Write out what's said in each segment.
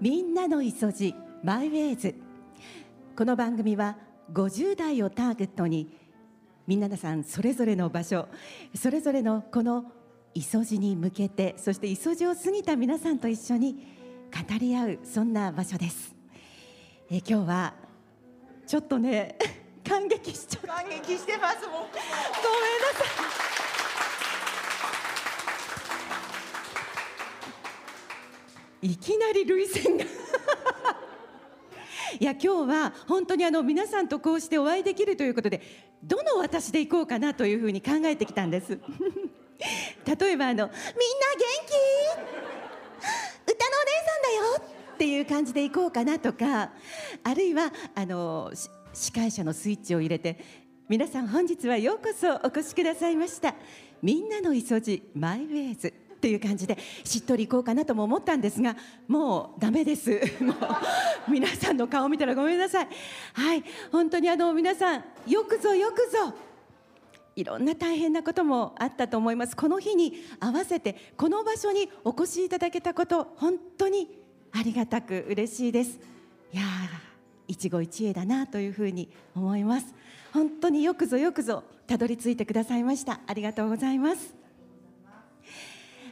みんなのいそじマイウェイズ。この番組は50代をターゲットにみんなさんそれぞれの場所それぞれのこのいそじに向けてそしていそじを過ぎた皆さんと一緒に語り合うそんな場所です。え今日はちょっとね 感激しちゃった。感激してますもんごめんなさいいきなり涙腺が。いや今日は本当にあの皆さんとこうしてお会いできるということでどの私でいこうかなというふうに考えてきたんです。例えばあの「みんな元気？歌のお姉さんだよ!」っていう感じでいこうかなとかあるいはあの司会者のスイッチを入れて皆さん本日はようこそお越しくださいました。みんなのいそじマイウェイズ。っていう感じでしっとりいこうかなとも思ったんですがもうダメです。もう皆さんの顔見たらごめんなさい。はい。本当にあの皆さんよくぞよくぞいろんな大変なこともあったと思います。この日に合わせてこの場所にお越しいただけたこと本当にありがたく嬉しいです。いやー一期一会だなというふうに思います。本当によくぞよくぞたどり着いてくださいました。ありがとうございます。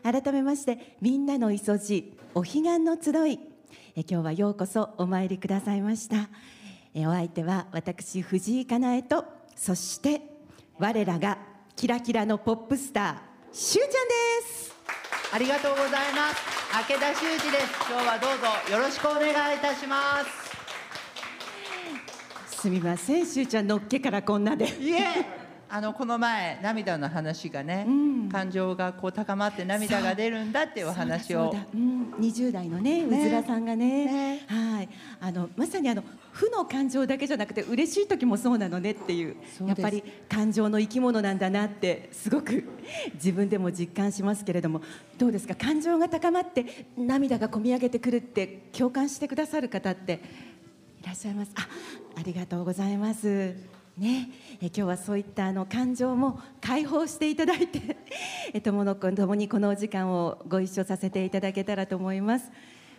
改めましてみんなのいそじお彼岸の集い。え今日はようこそお参りくださいました。えお相手は私藤井かなえとそして我らがキラキラのポップスターしゅうちゃんです。ありがとうございます。明田修二です。今日はどうぞよろしくお願いいたします。すみませんしゅうちゃんのっけからこんなで。いえあのこの前涙の話がね、うん。感情がこう高まって涙が出るんだっていうお話を。そうん、20代のねうずらさんがね。ね。はい。あのまさにあの負の感情だけじゃなくて嬉しい時もそうなのねっていうやっぱり感情の生き物なんだなってすごく自分でも実感しますけれども。どうですか？感情が高まって涙がこみ上げてくるって共感してくださる方っていらっしゃいます？あありがとうございますね、え今日はそういったあの感情も解放していただいて えとものともにこのお時間をご一緒させていただけたらと思います。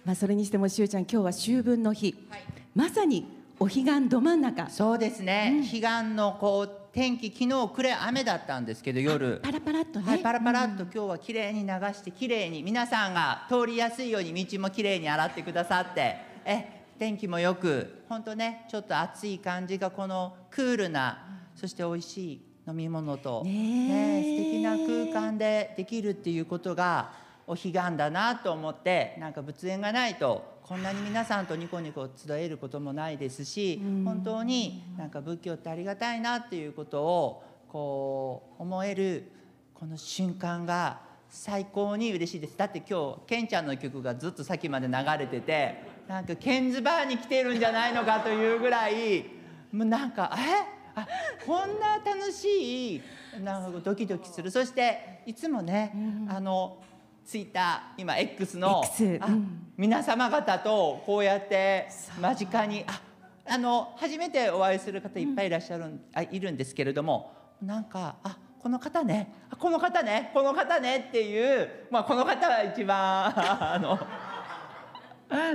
まあそれにしてもしゅうちゃん今日は秋分の日、はい。まさにお彼岸ど真ん中。そうですね、彼岸のこう天気昨日暮れ雨だったんですけど夜。パラパラっとね、はい、パラパラっと今日は綺麗に流して綺麗に皆さんが通りやすいように道も綺麗に洗ってくださって。え天気もよく本当ねちょっと暑い感じがこのクールなそして美味しい飲み物とねえ。ね素敵な空間でできるっていうことがお彼岸だなと思ってなんか仏縁がないとこんなに皆さんとニコニコ集えることもないですしうん。本当になんか仏教ってありがたいなっていうことをこう思えるこの瞬間が最高に嬉しいです。だって今日ケンちゃんの曲がずっと先まで流れててなんかケンズバーに来てるんじゃないのかというぐらいもうなんかえ？あこんな楽しいなんかドキドキする。そしていつもね、あのツイッター今 X の X あうん。皆様方とこうやって間近にああの初めてお会いする方いっぱいいらっしゃるん、あいるんですけれどもなんかあこの方ねあこの方ねこの方ねっていう、まあ、この方は一番あの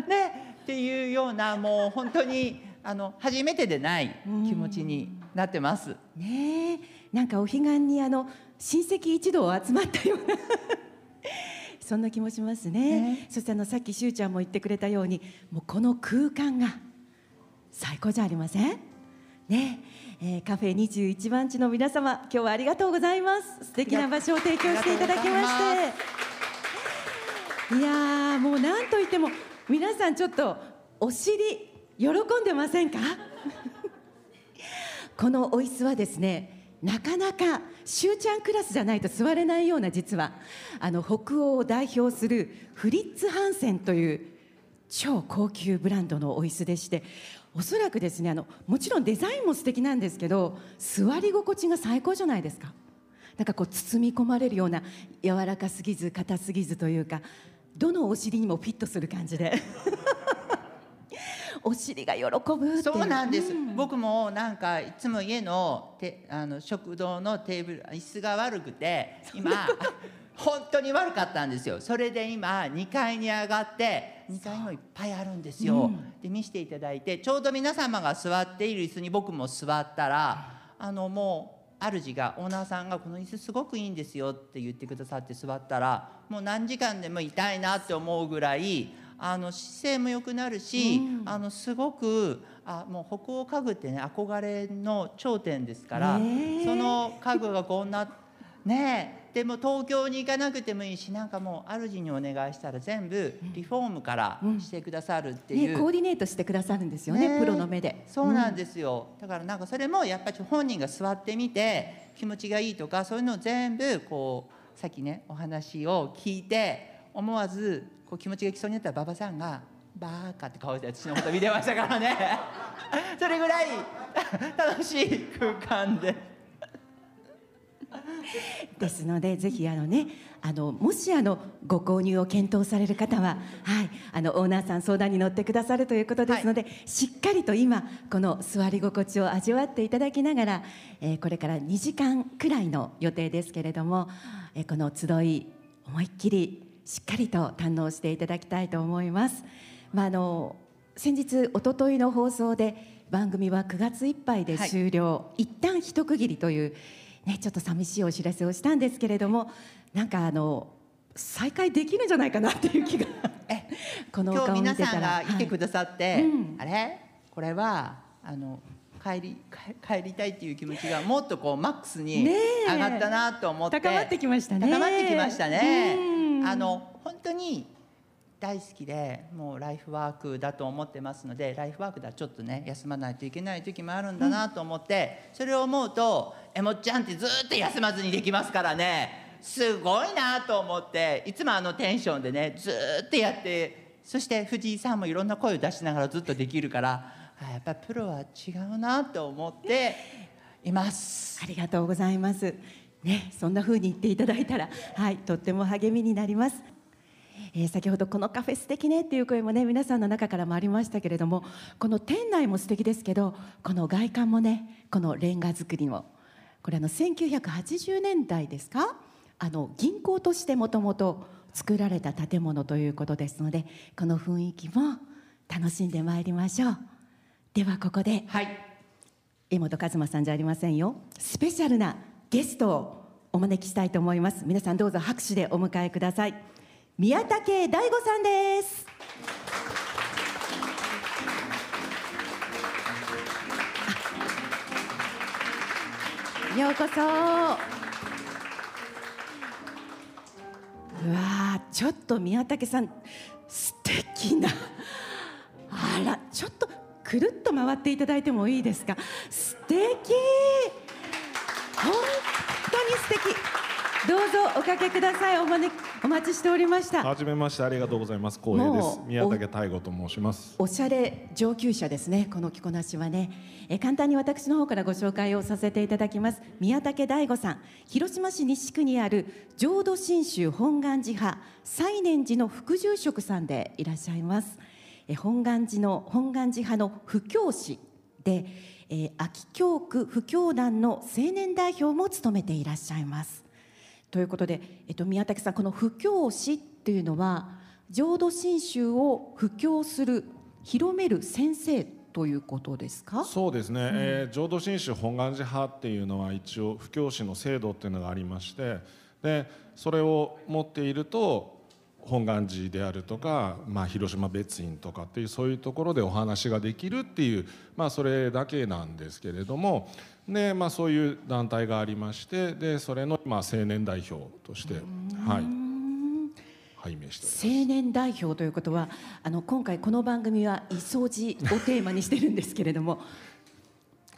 ねっていうようなもう本当にあの初めてでない気持ちになってます。ねえ。なんかお彼岸にあの親戚一同集まったような。そんな気もしますね。ね。そしてあのさっきしゅうちゃんも言ってくれたようにもうこの空間が最高じゃありません？ね。ええーカフェ21番地の皆様今日はありがとうございます。素敵な場所を提供していただきまして。いやーもうなんといっても皆さんちょっとお尻喜んでませんか？このお椅子はですねなかなかしゅうちゃんクラスじゃないと座れないような実はあの北欧を代表するフリッツ・ハンセンという超高級ブランドのお椅子でしておそらくですねあのもちろんデザインも素敵なんですけど座り心地が最高じゃないですか。なんかこう包み込まれるような柔らかすぎず硬すぎずというかどのお尻にもフィットする感じで。お尻が喜ぶそうなんです、ん。僕もなんかいつも家のてあの食堂のテーブル椅子が悪くて今 本当に悪かったんですよ。それで今2階に上がって2階にもいっぱいあるんですよ、で見せていただいてちょうど皆様が座っている椅子に僕も座ったらあのもう主がオーナーさんが「この椅子すごくいいんですよ」って言ってくださって座ったらもう何時間でもいたいなって思うぐらいあの姿勢も良くなるし、あのすごくあもう北欧家具ってね憧れの頂点ですから、その家具がこんなねえでも東京に行かなくてもいいしなんかもう主にお願いしたら全部リフォームからしてくださるっていう、ね、コーディネートしてくださるんですよねねプロの目で。そうなんですよ、だからなんかそれもやっぱり本人が座ってみて気持ちがいいとかそういうのを全部こうさっきねお話を聞いて思わずこう気持ちがきそうになったら馬場さんが「バーカ」って顔して私のこと見てましたからね それぐらい楽しい空間で。ですのでぜひあのねあのもしあのご購入を検討される方は、はい、あのオーナーさん相談に乗ってくださるということですので、しっかりと今この座り心地を味わっていただきながら、えーこれから2時間くらいの予定ですけれども、えーこの集い思いっきりしっかりと堪能していただきたいと思います。まああの先日一昨日の放送で番組は9月いっぱいで終了、一旦一区切りというねちょっと寂しいお知らせをしたんですけれどもなんかあの再開できるんじゃないかなっていう気が。え このお今日皆顔見てたさんらが来てくださって、うん。あれ？これはあの帰り帰帰りたいっていう気持ちがもっとこうマックスに上がったなと思って、高まってきましたね。高まってきましたね。うんあの本当に大好きでもうライフワークだと思ってますのでライフワークではちょっとね休まないといけない時もあるんだなと思って、それを思うと「えもっちゃんってずっと休まずにできますからねすごいなと思っていつもあのテンションでねずっとやってそして藤井さんもいろんな声を出しながらずっとできるからあやっぱプロは違うなと思っています。ありがとうございます。ね、そんな風に言っていただいたら、はい、とっても励みになります。えー先ほどこのカフェ素敵ねっていう声もね皆さんの中からもありましたけれどもこの店内も素敵ですけどこの外観もねこのレンガ造りもこれあの1980年代ですか？あの銀行としてもともと作られた建物ということですのでこの雰囲気も楽しんでまいりましょう。ではここではい。江本和馬さんじゃありませんよ。スペシャルなゲストをお招きしたいと思います。皆さんどうぞ拍手でお迎えください。宮武大吾さんです。ようこそ。うわちょっと宮武さん素敵なあらちょっとくるっと回っていただいてもいいですか？素敵。本当に素敵。どうぞおかけください。お招きお待ちしておりました。はじめましてありがとうございます。光栄です。宮武大吾と申します。おしゃれ上級者ですね。この着こなしはね。え簡単に私の方からご紹介をさせていただきます。宮武大吾さん。広島市西区にある浄土真宗本願寺派。西念寺の副住職さんでいらっしゃいます。え本願寺の本願寺派の布教師で、えー秋教区布教団の青年代表も務めていらっしゃいます。ということで、えっと、宮武さんこの布教師っていうのは浄土真宗を布教する広める先生ということですか？そうですね、えー浄土真宗本願寺派っていうのは一応布教師の制度っていうのがありましてでそれを持っていると本願寺であるとか、まあ、広島別院とかっていうそういうところでお話ができるっていう、まあ、それだけなんですけれどもで、まあ、そういう団体がありましてでそれの、まあ、青年代表として、はい、拝命しております。青年代表ということはあの今回この番組は「いそじ」をテーマにしてるんですけれども。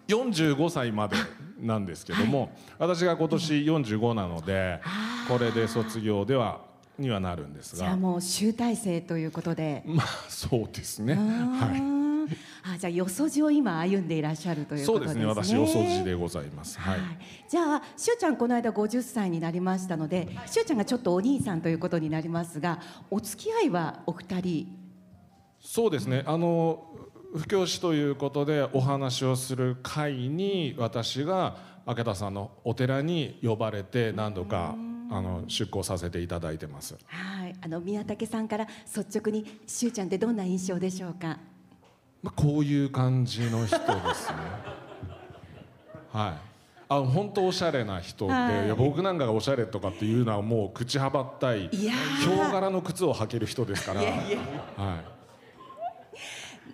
45歳までなんですけども、私が今年45なのでこれで卒業ではにはなるんですが。じゃあもう集大成ということで。まあそうですね。あはい。ーあじゃあよそじを今歩んでいらっしゃるというそうでことですね。すね。私お掃除でございます。はい、じゃあしゅうちゃんこの間50歳になりましたので、しゅうちゃんがちょっとお兄さんということになりますがお付き合いはお二人？そうですね。あの布教師ということでお話をする会に私が明田さんのお寺に呼ばれて何度かあの出向させていただいてます。はい、あの宮武さんから率直にしゅうちゃんってどんな印象でしょうか？まあ、こういう感じの人ですね。はい。あ本当おしゃれな人で、はいい、や僕なんかがおしゃれとかっていうのはもう口はばったいヒョウ柄の靴を履ける人ですから、は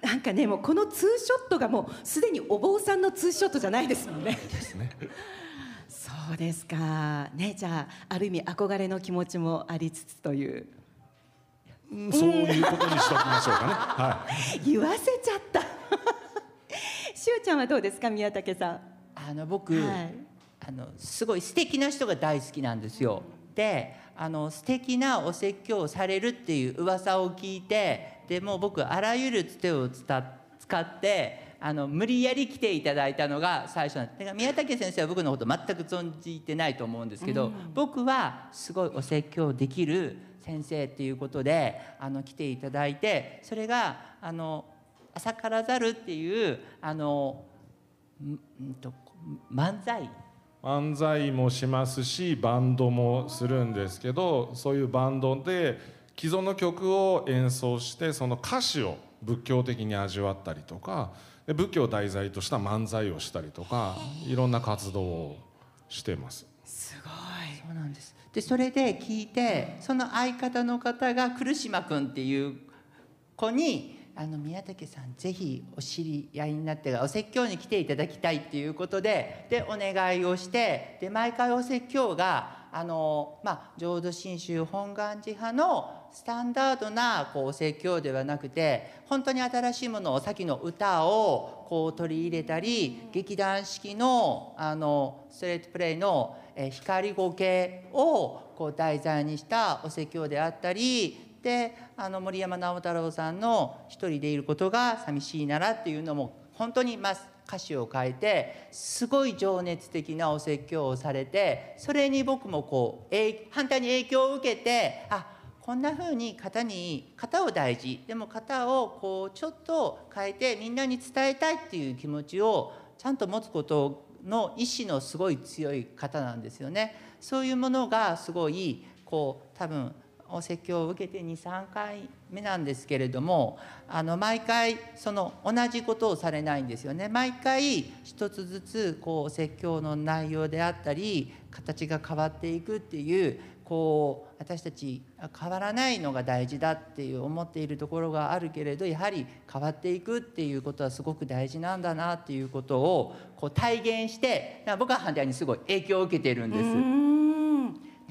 い、なんかねもうこのツーショットがもうすでにお坊さんのツーショットじゃないですもんね。ですね。そうですか。ねじゃあある意味憧れの気持ちもありつつという。うんそういうことにしておきましょうかね。はい。言わせちゃった。しゅうちゃんはどうですか宮武さん。あの僕、はいあのすごい素敵な人が大好きなんですよ。であの素敵なお説教をされるっていう噂を聞いてでもう僕あらゆるつてを使ってあの無理やり来ていただいたのが最初なんです宮武先生は僕のこと全く存じてないと思うんですけど、僕はすごいお説教できる先生っていうことであの来ていただいてそれがあの朝からざるっていうあのんんと漫才。漫才もしますしバンドもするんですけどそういうバンドで既存の曲を演奏してその歌詞を仏教的に味わったりとかで仏教を題材とした漫才をしたりとかいろんな活動をしてます。すごい。そうなんですでそれで聞いてその相方の方が来島君っていう子にあの宮武さんぜひお知り合いになってお説教に来ていただきたいっていうことででお願いをしてで毎回お説教があの、まあ、浄土真宗本願寺派のスタンダードなこうお説教ではなくて本当に新しいものをさっきの歌をこう取り入れたり劇団四季のあのストレートプレイのえー光語系をこう題材にしたお説教であったりであの森山直太朗さんの「一人でいることが寂しいなら」っていうのも本当にまあ歌詞を変えてすごい情熱的なお説教をされてそれに僕もこう反対に影響を受けてあこんな風に型に型を大事でも型をこうちょっと変えてみんなに伝えたいっていう気持ちをちゃんと持つことの意志のすごい強い方なんですよね。そういうものがすごいこう多分お説教を受けて23回目なんですけれどもあの毎回その同じことをされないんですよね毎回一つずつこう説教の内容であったり形が変わっていくっていうこう私たち変わらないのが大事だっていう思っているところがあるけれどやはり変わっていくっていうことはすごく大事なんだなっていうことをこう体現して僕は反対にすごい影響を受けているんです。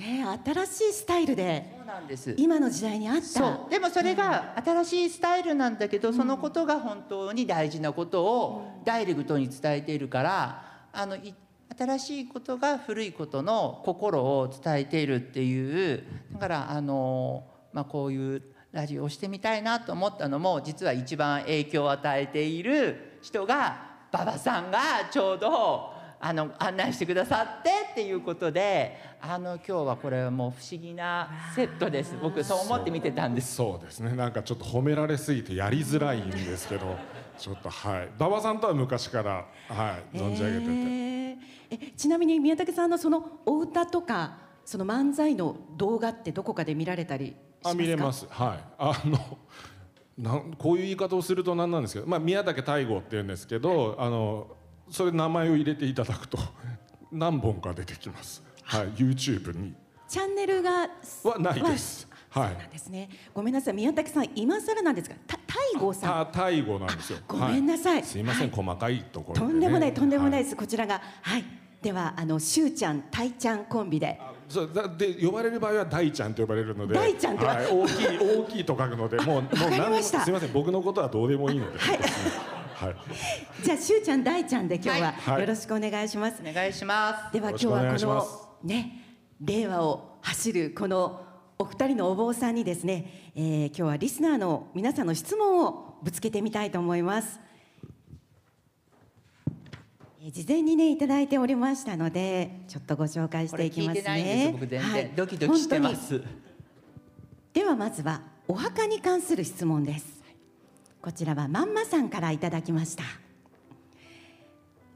ね新しいスタイルでそうなんです今の時代に合った。そうでもそれが新しいスタイルなんだけど、そのことが本当に大事なことをダイレクトに伝えているからあのい新しいことが古いことの心を伝えているっていうだからあの、まあ、こういうラジオをしてみたいなと思ったのも実は一番影響を与えている人が馬場さんがちょうどあの案内してくださってっていうことであの今日はこれはもう不思議なセットです僕そう思って見てたんです。そうですね。なんかちょっと褒められすぎてやりづらいんですけどちょっとはい。馬場さんとは昔から、はい、存じ上げてて、えーえちなみに宮武さんのそのお歌とかその漫才の動画ってどこかで見られたりしますか？あ見れます。はい。あのなんこういう言い方をするとなんなんですけど、まあ、宮武大吾って言うんですけどあのそれ名前を入れていただくと何本か出てきます、はい、YouTube に。チャンネルがはないです。はい。なんですね。ごめんなさい。宮武さん今更なんですがた大吾さん。た大吾なんですよ。ごめんなさい。はすいません、細かいところとんでもないとんでもないはです、こちらがはいではあのしゅうちゃんたいちゃんコンビで。そうだで呼ばれる場合は大ちゃんと呼ばれるので大ちゃんってはい、大きい大きいと書くのでもうもうわかりました。何もすいません僕のことはどうでもいいので、はい。はい、じゃあしゅうちゃん大ちゃんで今日ははい。よろしくお願いします、お願いします。では今日はこのね令和を走るこのお二人のお坊さんにですね、えー今日はリスナーの皆さんの質問をぶつけてみたいと思います。えー事前にねいただいておりましたのでちょっとご紹介していきますね。はい。ドキドキしてます。ではまずはお墓に関する質問です。こちらはまんまさんからいただきました。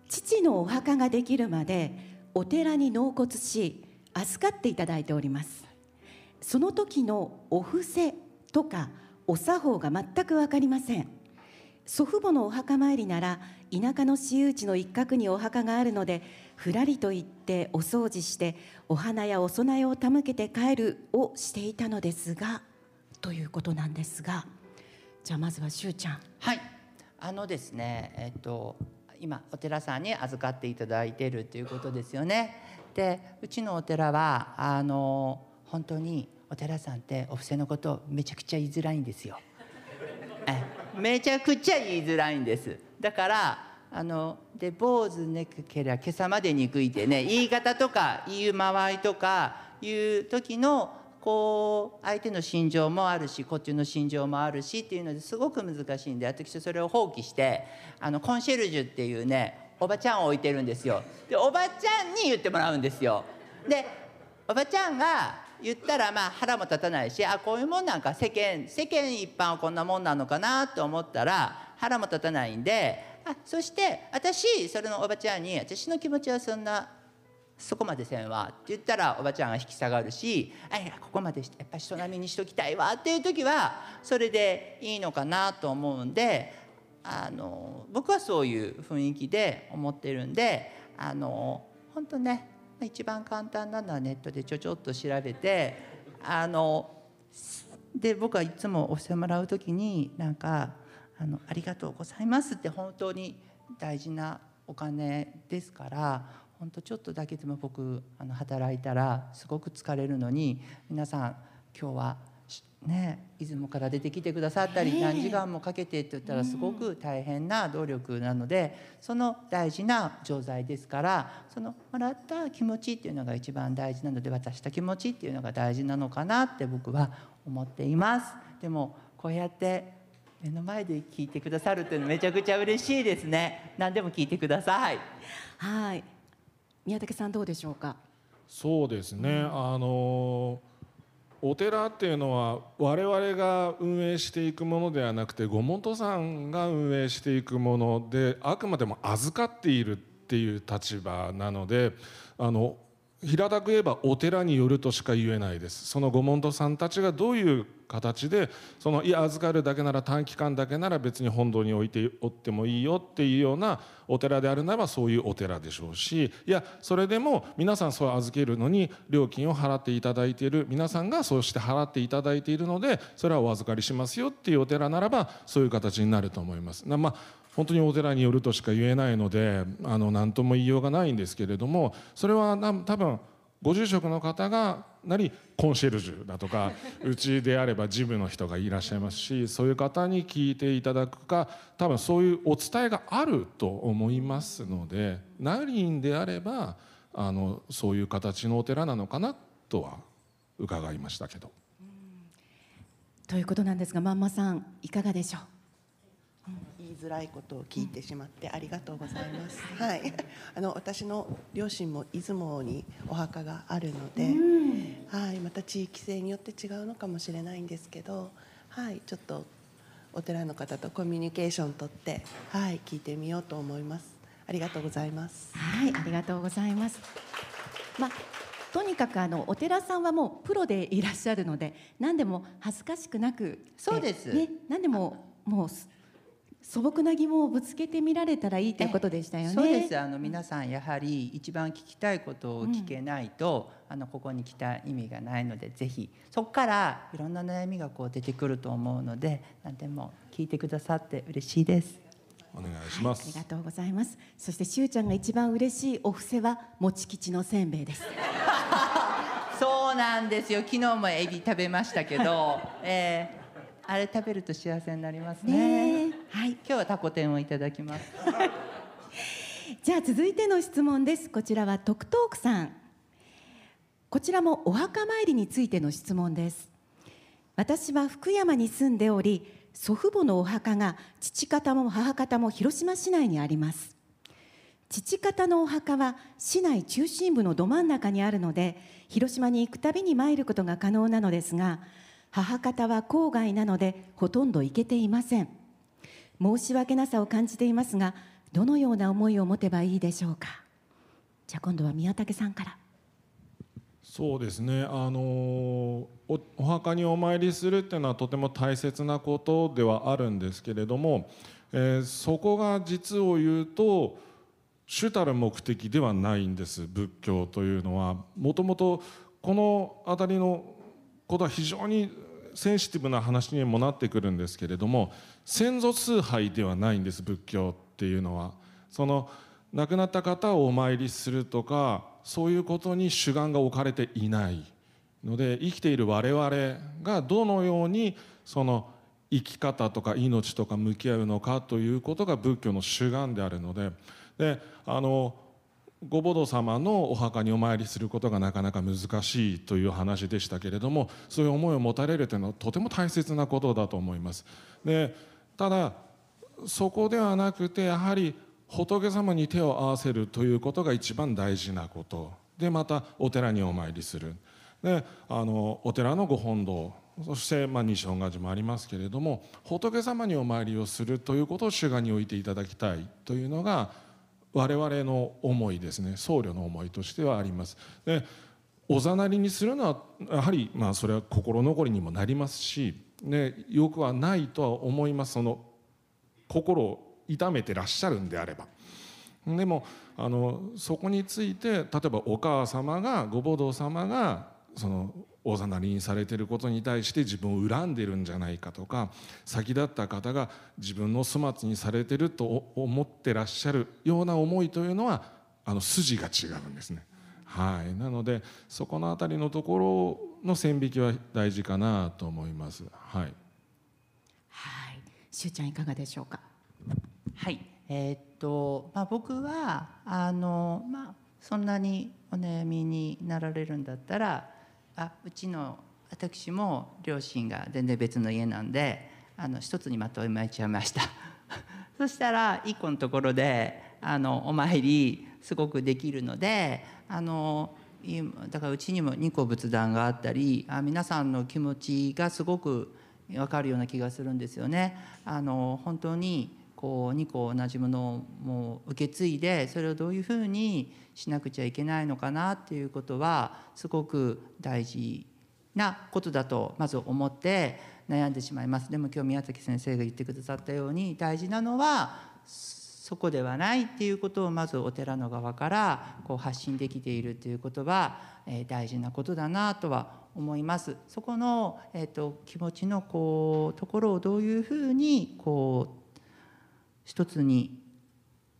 父のお墓ができるまでお寺に納骨し預かっていただいております。その時のお布施とかお作法が全く分かりません。祖父母のお墓参りなら田舎の私有地の一角にお墓があるのでふらりと行ってお掃除してお花やお供えを手向けて帰るをしていたのですがということなんですがじゃあまずはしゅうちゃん。はい。あのですねえっと今お寺さんに預かっていただいているということですよね。でうちのお寺はあの本当にお寺さんってお布施のことめちゃくちゃ言いづらいんですよ。え。めちゃくちゃ言いづらいんです。だからあので坊主ねくけりゃ今朝まで憎いてね言い方とか言う間合いとかいう時のこう相手の心情もあるしこっちの心情もあるしっていうのですごく難しいんで私それを放棄してあのコンシェルジュっていうねおばちゃんを置いてるんですよ。でおばちゃんに言ってもらうんですよ。でおばちゃんが言ったらまあ腹も立たないしあこういうもんなんか世間世間一般はこんなもんなのかなと思ったら腹も立たないんであそして私それのおばちゃんに私の気持ちはそんなそこまでせんわって言ったらおばちゃんが引き下がるしあいやここまでやっぱり人並みにしときたいわっていう時はそれでいいのかなと思うんであの僕はそういう雰囲気で思ってるんであの本当ね一番簡単なのはネットでちょちょっと調べてあので僕はいつもおしてもらう時になんかあの「ありがとうございます」って本当に大事なお金ですから本当ちょっとだけでも僕あの働いたらすごく疲れるのに皆さん今日はね出雲から出てきてくださったり何時間もかけてって言ったらすごく大変な努力なのでその大事な錠剤ですからそのもらった気持ちっていうのが一番大事なので渡した気持ちっていうのが大事なのかなって僕は思っています。でもこうやって目の前で聞いてくださるっていうのめちゃくちゃ嬉しいですね。何でも聞いてください。はい宮武さんどうでしょうか？そうですね、あのお寺っていうのは我々が運営していくものではなくてご本さんが運営していくものであくまでも預かっているっていう立場なのであの平たく言えばお寺によるとしか言えないです。そのご門徒さんたちがどういう形でそのいや預かるだけなら短期間だけなら別に本堂に置いておってもいいよっていうようなお寺であるならばそういうお寺でしょうしいやそれでも皆さんそう預けるのに料金を払っていただいている皆さんがそうして払っていただいているのでそれはお預かりしますよっていうお寺ならばそういう形になると思います。なまあ本当にお寺によるとしか言えないのであの何とも言いようがないんですけれどもそれはな多分ご住職の方がなりコンシェルジュだとか うちであれば事務の人がいらっしゃいますしそういう方に聞いていただくか多分そういうお伝えがあると思いますのでないんであればあのそういう形のお寺なのかなとは伺いましたけど。ということなんですがまんまさんいかがでしょう？づらいことを聞いてしまってありがとうございます。はい、あの私の両親も出雲にお墓があるので、はい、また地域性によって違うのかもしれないんですけど、はい、ちょっとお寺の方とコミュニケーション取って、はい、聞いてみようと思います。ありがとうございます。はい。ありがとうございます。まあとにかくあのお寺さんはもうプロでいらっしゃるので何でも恥ずかしくなくそうです。ね、何でももうす素朴な疑問をぶつけてみられたらいいということでしたよね。そうですあの皆さんやはり一番聞きたいことを聞けないと、あのここに来た意味がないのでぜひそこからいろんな悩みがこう出てくると思うので何でも聞いてくださって嬉しいです。お願いしまありすがとうございます。そしてしゅうちゃんが一番嬉しいお布施はもち吉のせんべいです。そうなんですよ昨日もエビ食べましたけど、えーあれ食べると幸せになりますね。ねえはい。今日はタコ天をいただきます。じゃあ続いての質問です。こちらはトクトークさん。こちらもお墓参りについての質問です。私は福山に住んでおり、祖父母のお墓が父方も母方も広島市内にあります。父方のお墓は市内中心部のど真ん中にあるので、広島に行くたびに参ることが可能なのですが、母方は郊外なのでほとんど行けていません。申し訳なさを感じていますがどのような思いを持てばいいでしょうか。じゃあ今度は宮武さんから。そうですね。あのお墓にお参りするっていうのはとても大切なことではあるんですけれども、えーそこが実を言うと主たる目的ではないんです。仏教というのは。もともとこの辺りのことは非常にセンシティブな話にもなってくるんですけれども先祖崇拝ではないんです仏教っていうのは。その亡くなった方をお参りするとかそういうことに主眼が置かれていないので生きている我々がどのようにその生き方とか命とか向き合うのかということが仏教の主眼であるのでであのご母堂様のお墓にお参りすることがなかなか難しいという話でしたけれどもそういう思いを持たれるというのはとても大切なことだと思います。でただそこではなくてやはり仏様に手を合わせるということが一番大事なことでまたお寺にお参りするであのお寺のご本堂そして、まあ、西本願寺もありますけれども仏様にお参りをするということを主眼に置いていただきたいというのが我々の思いですね僧侶の思いとしてはあります。でおざなりにするのはやはりまあそれは心残りにもなりますし、ね、よくはないとは思いますその心を痛めてらっしゃるんであれば。でもあのそこについて例えばお母様がご母堂様がそのおざなりにされていることに対して自分を恨んでるんじゃないかとか先立った方が自分の粗末にされてると思ってらっしゃるような思いというのはあの筋が違うんですね。はい、なのでそこのあたりのところの線引きは大事かなと思います。はい。はい、しゅうちゃんいかがでしょうか？はい、えーっとまあ僕はあのまあそんなにお悩みになられるんだったら、あうちの私も両親が全然別の家なんで、あの一つにまとめちゃいました。そしたら一個のところであのお参りすごくできるので、あのだからうちにも二個仏壇があったり、あ皆さんの気持ちがすごく分かるような気がするんですよね。あの本当にこう2個同じものをもう受け継いでそれをどういうふうにしなくちゃいけないのかなっていうことはすごく大事なことだとまず思って悩んでしまいますでも今日宮崎先生が言ってくださったように大事なのはそこではないっていうことをまずお寺の側からこう発信できているっていうことは、えー大事なことだなとは思います。そこの、えー、と気持ちのこうところをどういうふうにこう一つに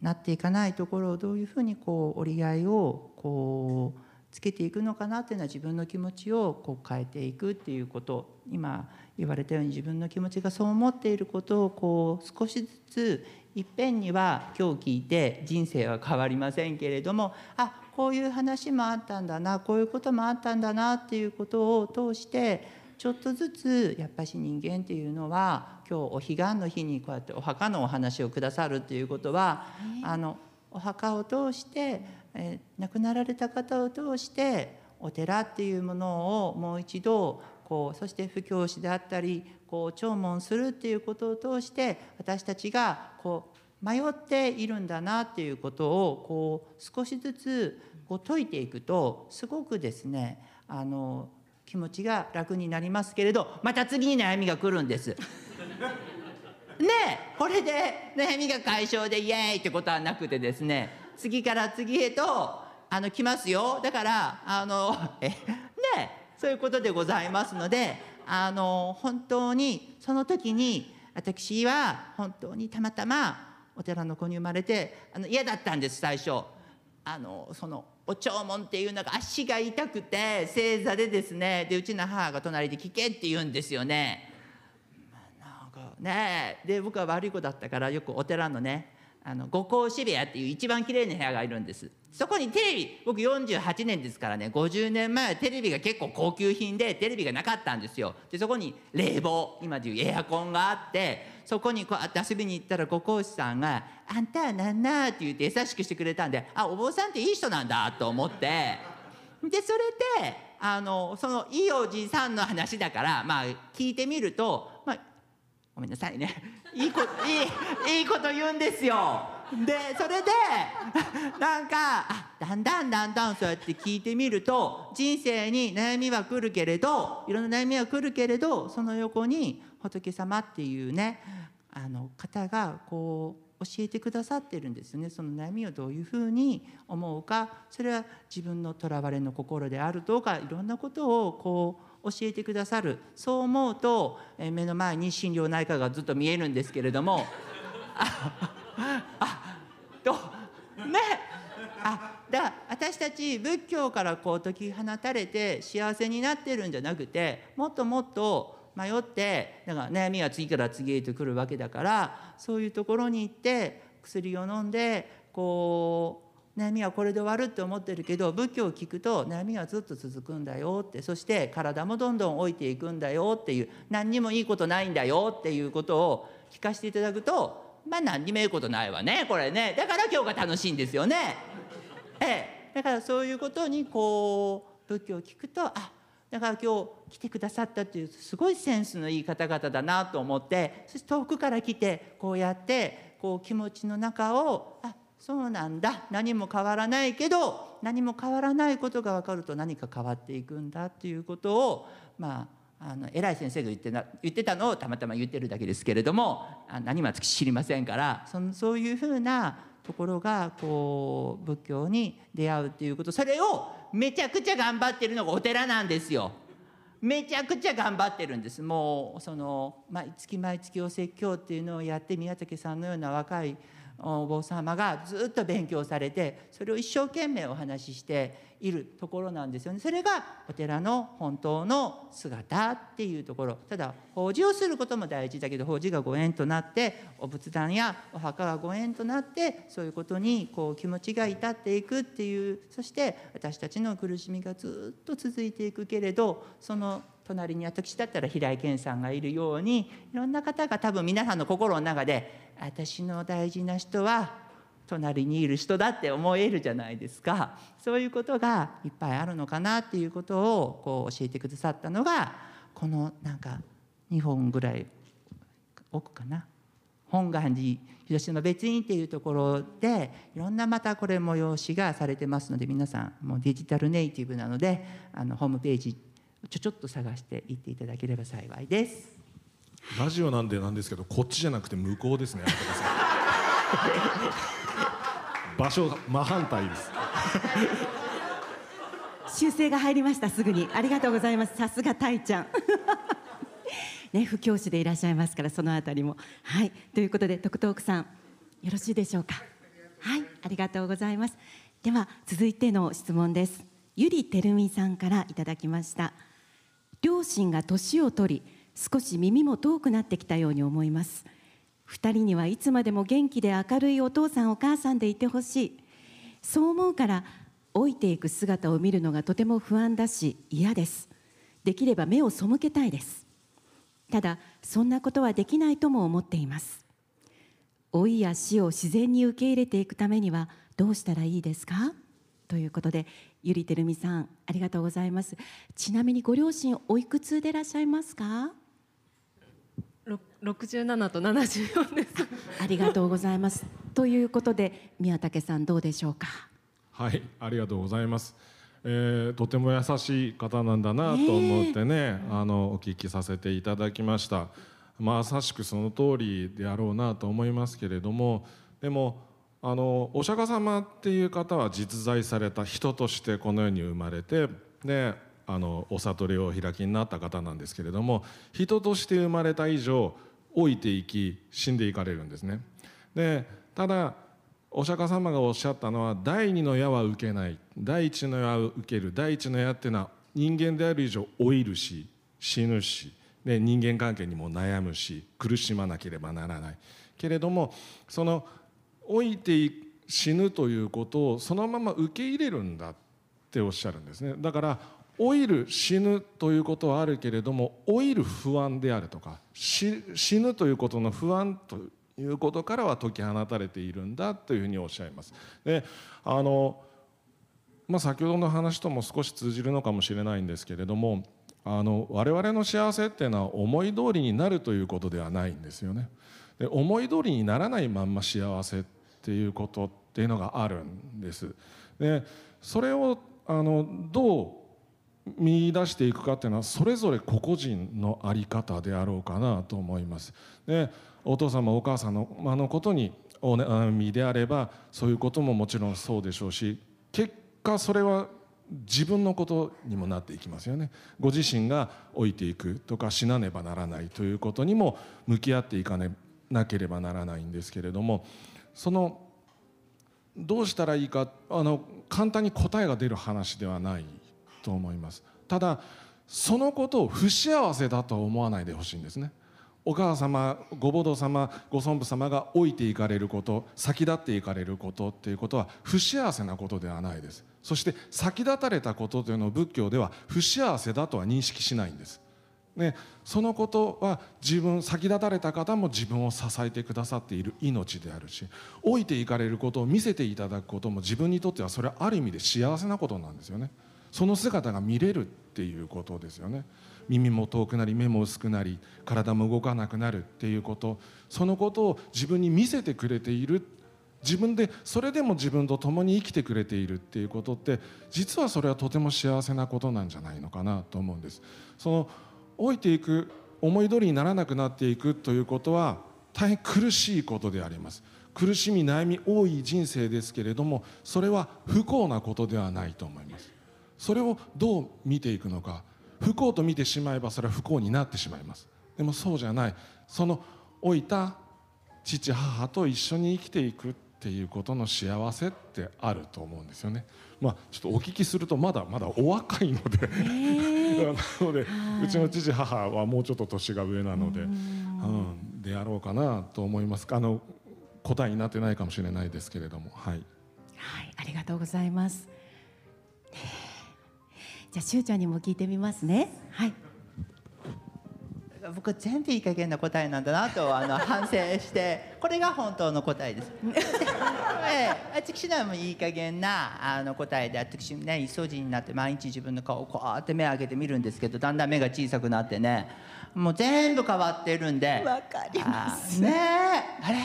なっていかないところをどういうふうにこう折り合いをこうつけていくのかなっていうのは自分の気持ちをこう変えていくっていうこと。今言われたように自分の気持ちがそう思っていることをこう少しずついっぺんには今日聞いて人生は変わりませんけれどもあこういう話もあったんだなこういうこともあったんだなっていうことを通してちょっとずつやっぱし人間っていうのは今日お彼岸の日にこうやってお墓のお話をくださるっていうことはあのお墓を通して、えー亡くなられた方を通してお寺っていうものをもう一度こうそして布教師であったりこう弔問するっていうことを通して私たちがこう迷っているんだなっていうことをこう少しずつこう解いていくとすごくですねあの気持ちが楽になりますけれどまた次に悩みが来るんです。ねえこれで悩みが解消でイエーイってことはなくてですね次から次へとあの来ますよだからあの えねえそういうことでございますのであの本当にその時に私は本当にたまたまお寺の子に生まれてあの嫌だったんです最初。あのそのお弔問っていうのが足が痛くて正座でですねでうちの母が隣で聞けって言うんですよね。ねで僕は悪い子だったからよくお寺のねあの五香渋谷っていう一番綺麗な部屋がいるんですそこにテレビ僕48年ですからね50年前テレビが結構高級品でテレビがなかったんですよでそこに冷房今でいうエアコンがあってそこにこうやって遊びに行ったらご講師さんが「あんたはなんな」って言って優しくしてくれたんであお坊さんっていい人なんだと思って。でそれであのそのいいおじさんの話だからまあ聞いてみるとまあごめんなさいね。いいこいいいいこと言うんですよ。でそれで なんかだんだんだんだんそうやって聞いてみると人生に悩みは来るけれどいろんな悩みは来るけれどその横に仏様っていうねあの方がこう教えてくださってるんですよね。その悩みをどういうふうに思うか。それは自分のとらわれの心であるとかいろんなことをこう教えてくださる。そう思うと、目の前に心療内科がずっと見えるんですけれども。ああとね。あだ私たち仏教からこう解き放たれて幸せになってるんじゃなくてもっともっと迷ってだから悩みは次から次へと来るわけだからそういうところに行って薬を飲んでこう悩みはこれで終わるって思ってるけど仏教を聞くと悩みはずっと続くんだよってそして体もどんどん老いていくんだよっていう何にもいいことないんだよっていうことを聞かせていただくとまあ何にもいいことないわねこれねだから今日が楽しいんですよね。ええ、だからそういうことにこう仏教を聞くとあだから今日来てくださったっていうすごいセンスのいい方々だなと思ってそして遠くから来てこうやってこう気持ちの中をあそうなんだ何も変わらないけど何も変わらないことが分かると何か変わっていくんだっていうことをまああの偉い先生が言ってな言ってたのをたまたま言ってるだけですけれどもあ何も知りませんからそのそういうふうなところがこう仏教に出会うっていうことそれをめちゃくちゃ頑張ってるのがお寺なんですよ。めちゃくちゃ頑張ってるんですもうその毎月毎月お説教っていうのをやって宮武さんのような若いお坊様がずっと勉強されてそれを一生懸命お話ししているところなんですよね。それがお寺の本当の姿っていうところ。ただ法事をすることも大事だけど法事がご縁となってお仏壇やお墓がご縁となってそういうことにこう気持ちが至っていくっていうそして私たちの苦しみがずっと続いていくけれどその隣に私だったら平井堅さんがいるようにいろんな方が多分皆さんの心の中で私の大事な人は隣にいる人だって思えるじゃないですか。そういうことがいっぱいあるのかなっていうことをこう教えてくださったのがこのなんか2本ぐらい奥かな。本願寺広島別院っていうところでいろんなまたこれ催しがされてますので皆さんもうデジタルネイティブなのであのホームページちょちょっと探していっていただければ幸いです。ラジオなんでなんですけどこっちじゃなくて向こうですね。場所真反対です。修正が入りましたすぐに。ありがとうございます。さすがたいちゃん。ね不教師でいらっしゃいますからそのあたりも。はい。ということで徳東区さんよろしいでしょうか？はい。ありがとうございます。では続いての質問です。ゆりてるみさんからいただきました両親が年を取り少し耳も遠くなってきたように思います。2人にはいつまでも元気で明るいお父さんお母さんでいてほしい。そう思うから老いていく姿を見るのがとても不安だし嫌です。できれば目を背けたいです。ただそんなことはできないとも思っています。老いや死を自然に受け入れていくためにはどうしたらいいですか？ということでゆりてるみさんありがとうございますちなみにご両親おいくつでいらっしゃいますか？六十七と七十四です。ありがとうございます。ということで宮武さんどうでしょうか？はい、ありがとうございます。えー、とても優しい方なんだなと思ってね、えー、あのお聞きさせていただきました。まさしくその通りであろうなと思いますけれども、でもあのお釈迦様っていう方は実在された人としてこの世に生まれて、であのお悟りを開きになった方なんですけれども人として生まれた以上老いていき死んでいかれるんですね。でただお釈迦様がおっしゃったのは第二の矢は受けない第一の矢は受ける第一の矢っていうのは人間である以上老いるし死ぬしで人間関係にも悩むし苦しまなければならないけれどもその老いて死ぬということをそのまま受け入れるんだっておっしゃるんですねだから老いる死ぬということはあるけれども老いる不安であるとか死ぬということの不安ということからは解き放たれているんだというふうにおっしゃいます。であのまあ、先ほどの話とも少し通じるのかもしれないんですけれどもあの我々の幸せっていうのは思い通りになるということではないんですよね。で思い通りにならないまんま幸せっていうことっていうのがあるんです。でそれをあのどう見出していくかっていうのはそれぞれ個々人の在り方であろうかなと思います。でお父様お母さんのあのことにお悩みであればそういうことももちろんそうでしょうし結果それは自分のことにもなっていきますよねご自身が老いていくとか死なねばならないということにも向き合っていかなければならないんですけれどもそのどうしたらいいかあの簡単に答えが出る話ではないと思います。ただそのことを不幸せだとは思わないでほしいんですね。お母様ご母堂様ご尊父様が老いていかれること先立っていかれることっていうことは不幸せなことではないです。そして先立たれたことというのを仏教では不幸せだとは認識しないんです。ね、そのことは自分先立たれた方も自分を支えてくださっている。命であるし老いていかれることを見せていただくことも自分にとってはそれはある意味で幸せなことなんですよね。その姿が見れるっていうことですよね。耳も遠くなり目も薄くなり体も動かなくなるっていうこと。そのことを自分に見せてくれている。自分でそれでも自分と共に生きてくれているっていうことって実はそれはとても幸せなことなんじゃないのかなと思うんです。その老いていく思い通りにならなくなっていくということは大変苦しいことであります。苦しみ悩み多い人生ですけれどもそれは不幸なことではないと思います。それをどう見ていくのか。不幸と見てしまえばそれは不幸になってしまいます。でもそうじゃない。その老いた父母と一緒に生きていく。っていうことの幸せってあると思うんですよね。まあ、ちょっとお聞きするとまだまだお若いので、なので、うちの父母はもうちょっと年が上なので、うん、であろうかなと思いますあの答えになってないかもしれないですけれどもはい。はい、ありがとうございます。じゃあしゅうちゃんにも聞いてみますね。はい。僕は全部いい加減な答えなんだなとあの反省して。これが本当の答えです。ええ、私のはもういい加減なあの答えで。私ね一掃除になって毎日自分の顔をこうやって目開けて見るんですけどだんだん目が小さくなってね。もう全部変わってるんで。わかりますあねえあれっ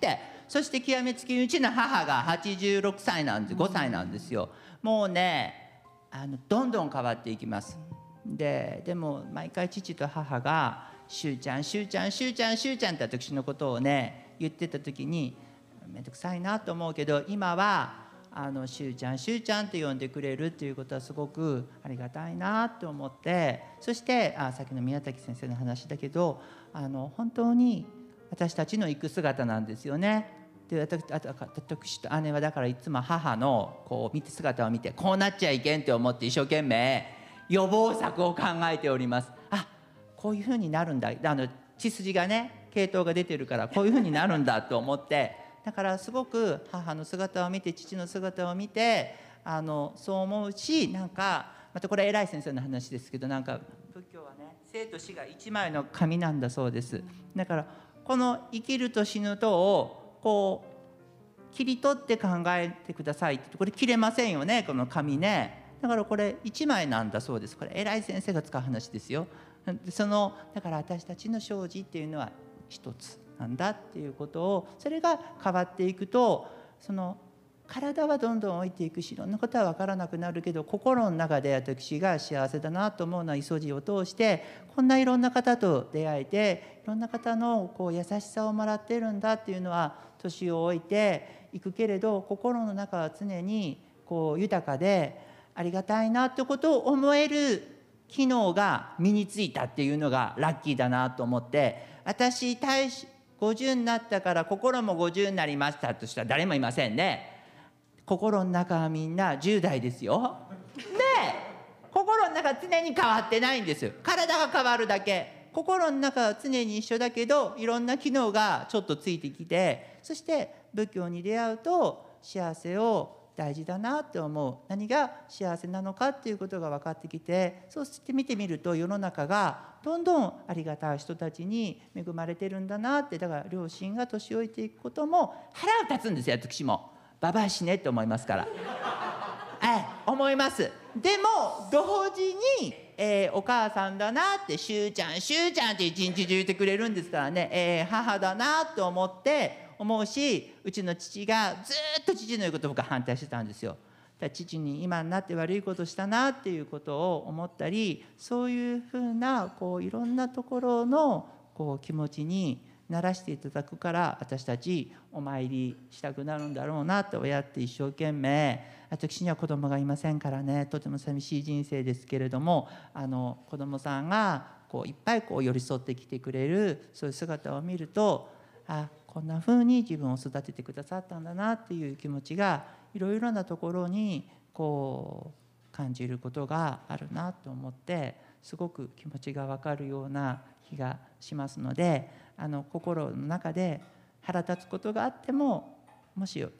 て。そして極めつきうちの母が86歳なんです。5歳なんですよ。もうねあのどんどん変わっていきます。ででも毎回父と母が「しゅうちゃんしゅうちゃんしゅうちゃんしゅうちゃん」って私のことをね言ってた時に面倒くさいなと思うけど今は「あのしゅうちゃんしゅうちゃん」って呼んでくれるっていうことはすごくありがたいなと思ってそしてあさっきの宮崎先生の話だけどあの本当に私たちの行く姿なんですよね。で私と姉はだからいつも母のこう見て姿を見てこうなっちゃいけんって思って一生懸命予防策を考えております。あこういうふうになるんだ。あの血筋がね系統が出てるからこういうふうになるんだと思って。だからすごく母の姿を見て父の姿を見てあのそう思うしなんかまたこれ偉い先生の話ですけどなんか仏教はね生と死が一枚の紙なんだそうです。だからこの生きると死ぬとをこう切り取って考えてくださいってこれ切れませんよねこの紙ね。だからこれ1枚なんだそうです。これ偉い先生が使う話ですよ。そのだから私たちの生じっていうのは一つなんだっていうことをそれが変わっていくとその体はどんどん老いていくしいろんなことは分からなくなるけど心の中で私が幸せだなと思うのは磯路を通してこんないろんな方と出会えていろんな方のこう優しさをもらってるんだっていうのは年を置いていくけれど心の中は常にこう豊かでありがたいなってことを思える機能が身についたっていうのがラッキーだなと思って私大し50になったから心も50になりましたとしたら誰もいませんね。心の中はみんな10代ですよ。で心の中常に変わってないんです体が変わるだけ心の中は常に一緒だけどいろんな機能がちょっとついてきてそして仏教に出会うと幸せを大事だなって思う何が幸せなのかっていうことが分かってきてそうして見てみると世の中がどんどんありがたい人たちに恵まれてるんだなってだから両親が年老いていくことも腹を立つんですよ私も。ババア死ねって思いますから。ええ思いますでも同時に、えーお母さんだなって「しゅうちゃんしゅうちゃん」って一日中言ってくれるんですからね、えー母だなと思って思うしうちの父がずっと父の言うことを僕は反対してたんですよ。だ父に今になって悪いことしたなっていうことを思ったりそういうふうなこういろんなところのこう気持ちにならしていただくから私たちお参りしたくなるんだろうなって親って一生懸命私には子供がいませんからねとても寂しい人生ですけれどもあの子供さんがこういっぱいこう寄り添ってきてくれるそういう姿を見るとあこんな風に自分を育ててくださったんだなっていう気持ちがいろいろなところにこう感じることがあるなと思ってすごく気持ちが分かるような気がしますのであの心の中で腹立つことがあってももし今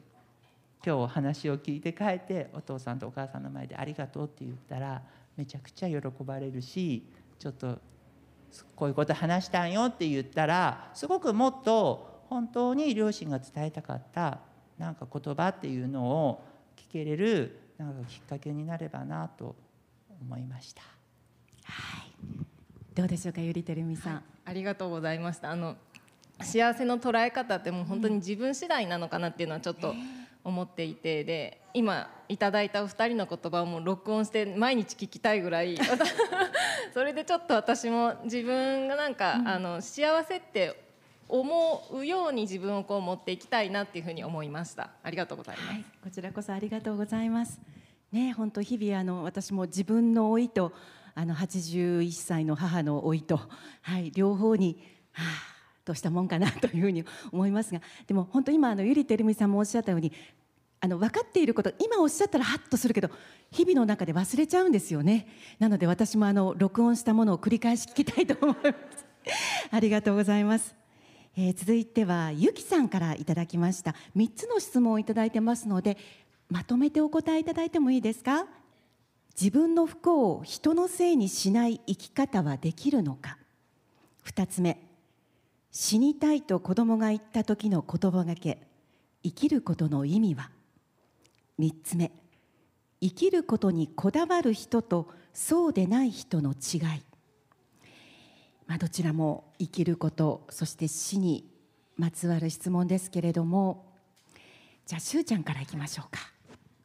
日お話を聞いて帰ってお父さんとお母さんの前で「ありがとう」って言ったらめちゃくちゃ喜ばれるしちょっとこういうこと話したんよって言ったらすごくもっと本当に両親が伝えたかったなんか言葉っていうのを聞けれるなんかきっかけになればなと思いました。どうでしょうかゆりてるみさん、ありがとうございました。あの幸せの捉え方ってもう本当に自分次第なのかなっていうのはちょっと思っていてで今いただいたお二人の言葉をもう録音して毎日聞きたいぐらい。それでちょっと私も自分がなんか、あの幸せって思うように自分をこう持っていきたいなっていうふうに思いました。ありがとうございます、はい、こちらこそありがとうございます。ね本当日々あの私も自分の老いとあの81歳の母の老いと、はい、両方に、はあ、どうしたもんかなというふうに思いますがでも本当今あのゆりてるみさんもおっしゃったようにあの分かっていること今おっしゃったらハッとするけど日々の中で忘れちゃうんですよね。なので私もあの録音したものを繰り返し聞きたいと思います。ありがとうございます、えー続いてはゆきさんからいただきました。3つの質問をいただいてますのでまとめてお答えいただいてもいいですか？自分の不幸を人のせいにしない生き方はできるのか？2つ目死にたいと子供が言った時の言葉がけ生きることの意味は？3つ目生きることにこだわる人とそうでない人の違い、まあ、どちらも生きることそして死にまつわる質問ですけれどもじゃあしゅうちゃんからいきましょうか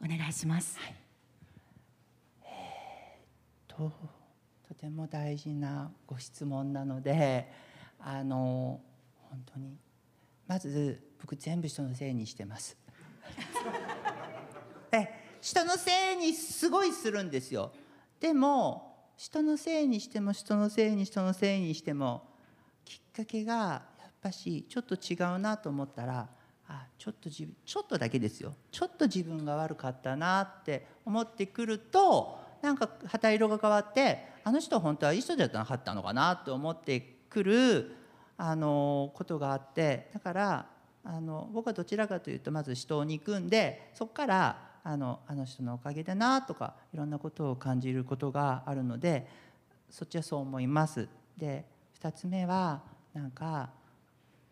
お願いします、ととても大事なご質問なのであの本当にまず僕全部人のせいにしてます。え人のせいにすごいするんですよ。でも人のせいにしても人のせいに人のせいにしてもきっかけがやっぱしちょっと違うなと思ったらあちょっと自分ちょっとだけですよ。ちょっと自分が悪かったなって思ってくるとなんか旗色が変わってあの人本当はいい人じゃなかったのかなと思ってくるあのことがあってだからあの僕はどちらかというとまず人を憎んでそこからあのあの人のおかげだなとかいろんなことを感じることがあるのでそっちはそう思います。で2つ目はなんか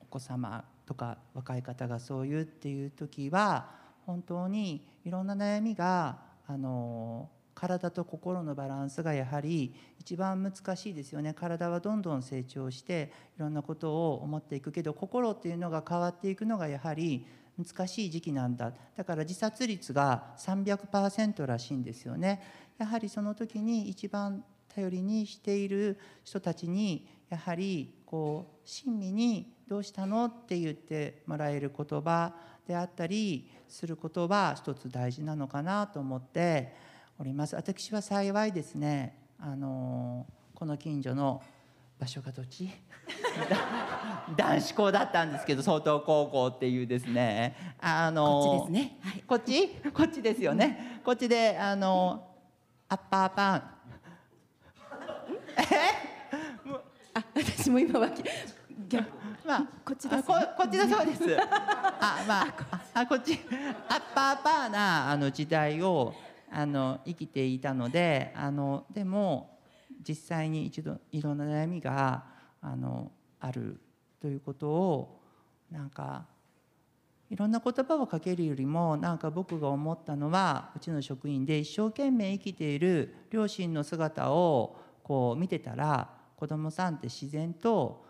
お子様とか若い方がそう言うっていう時は本当にいろんな悩みがあの体と心のバランスがやはり一番難しいですよね体はどんどん成長していろんなことを思っていくけど心っていうのが変わっていくのがやはり難しい時期なんだ。だから自殺率が300%らしいんですよね。やはりその時に一番頼りにしている人たちにやはりこう親身に「どうしたの?」って言ってもらえる言葉であったりすることは一つ大事なのかなと思っております。私は幸いですねあのこの近所の場所がどっち？男子校だったんですけど総統高校っていうですね。あのこっちですね。はい。こっち？こっちですよね。こっちであのアッパーパン。あ私も今はき逆まあ、こっちですね。あここっちだそうです。あ、まあ、あ、こっち、アッパーパーなあの時代をあの生きていたので、あのでも実際に一度いろんな悩みがあのあるということをなんかいろんな言葉をかけるよりもなんか僕が思ったのはうちの職員で一生懸命生きている両親の姿をこう見てたら子供さんって自然と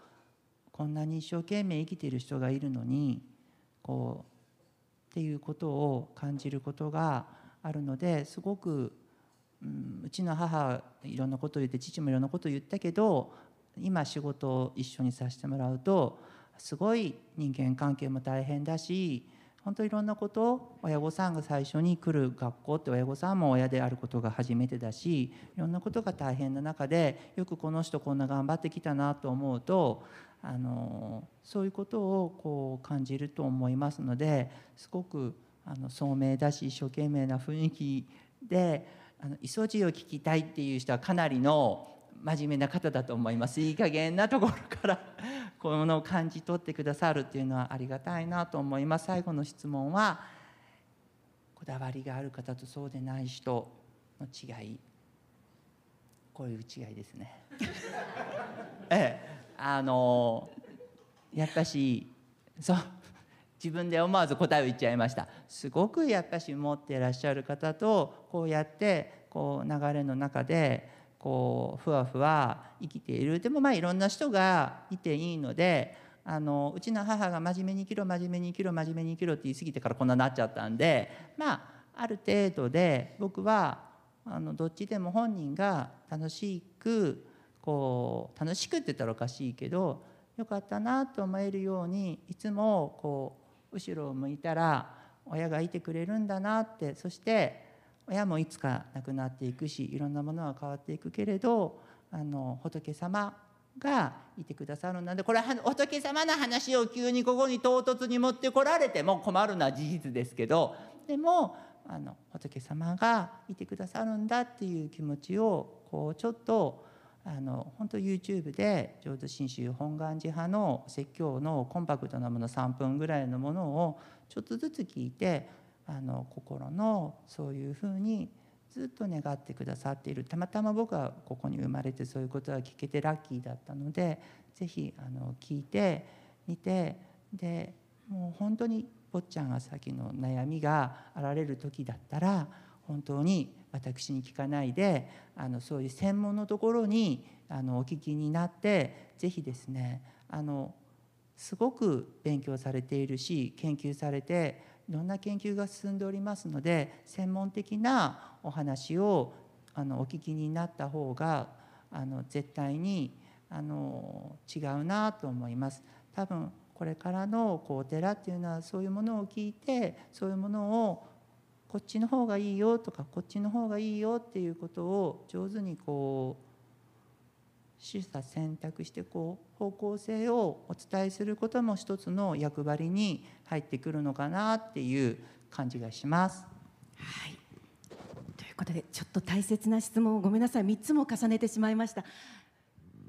こんなに一生懸命生きている人がいるのにこうっていうことを感じることがあるのですごく、うん、うちの母いろんなこと言って父もいろんなこと言ったけど今仕事を一緒にさせてもらうとすごい人間関係も大変だし本当いろんなことを親御さんが最初に来る学校って親御さんも親であることが初めてだしいろんなことが大変な中でよくこの人こんな頑張ってきたなと思うとあのそういうことをこう感じると思いますのですごくあの聡明だし一生懸命な雰囲気であの磯路を聞きたいっていう人はかなりの真面目な方だと思います。いい加減なところから この感じ取ってくださるっていうのはありがたいなと思います。最後の質問はこだわりがある方とそうでない人の違い。こういう違いですね。ええ。あのやっぱしそう自分で思わず答えを言っちゃいました。すごくやっぱし持っていらっしゃる方とこうやってこう流れの中でこうふわふわ生きている。でもまあいろんな人がいていいのであのうちの母が真面目に生きろ真面目に生きろ真面目に生きろって言い過ぎてからこんなになっちゃったんでまあある程度で僕はあのどっちでも本人が楽しくこう楽しくって言ったらおかしいけどよかったなと思えるようにいつもこう後ろを向いたら親がいてくれるんだなってそして親もいつか亡くなっていくしいろんなものは変わっていくけれどあの仏様がいてくださるのでこれは仏様の話を急にここに唐突に持ってこられても困るのは事実ですけどでもあの仏様がいてくださるんだっていう気持ちをこうちょっとあの本当 YouTube で浄土真宗本願寺派の説教のコンパクトなもの3分ぐらいのものをちょっとずつ聞いてあの心のそういうふうにずっと願ってくださっている。たまたま僕はここに生まれてそういうことが聞けてラッキーだったので是非聞いてみてでもう本当に坊ちゃんが先の悩みがあられる時だったら本当に私に聞かないであのそういう専門のところにあのお聞きになって是非ですねあのすごく勉強されているし研究されていろんな研究が進んでおりますので専門的なお話をあのお聞きになった方があの絶対にあの違うなと思います。多分これからのこうお寺っていうのはそういうものを聞いてそういうものをこっちの方がいいよとかこっちの方がいいよっていうことを上手にこう取捨選択してこう方向性をお伝えすることも一つの役割に入ってくるのかなっていう感じがします。はい。ということでちょっと大切な質問をごめんなさい。3つも重ねてしまいました。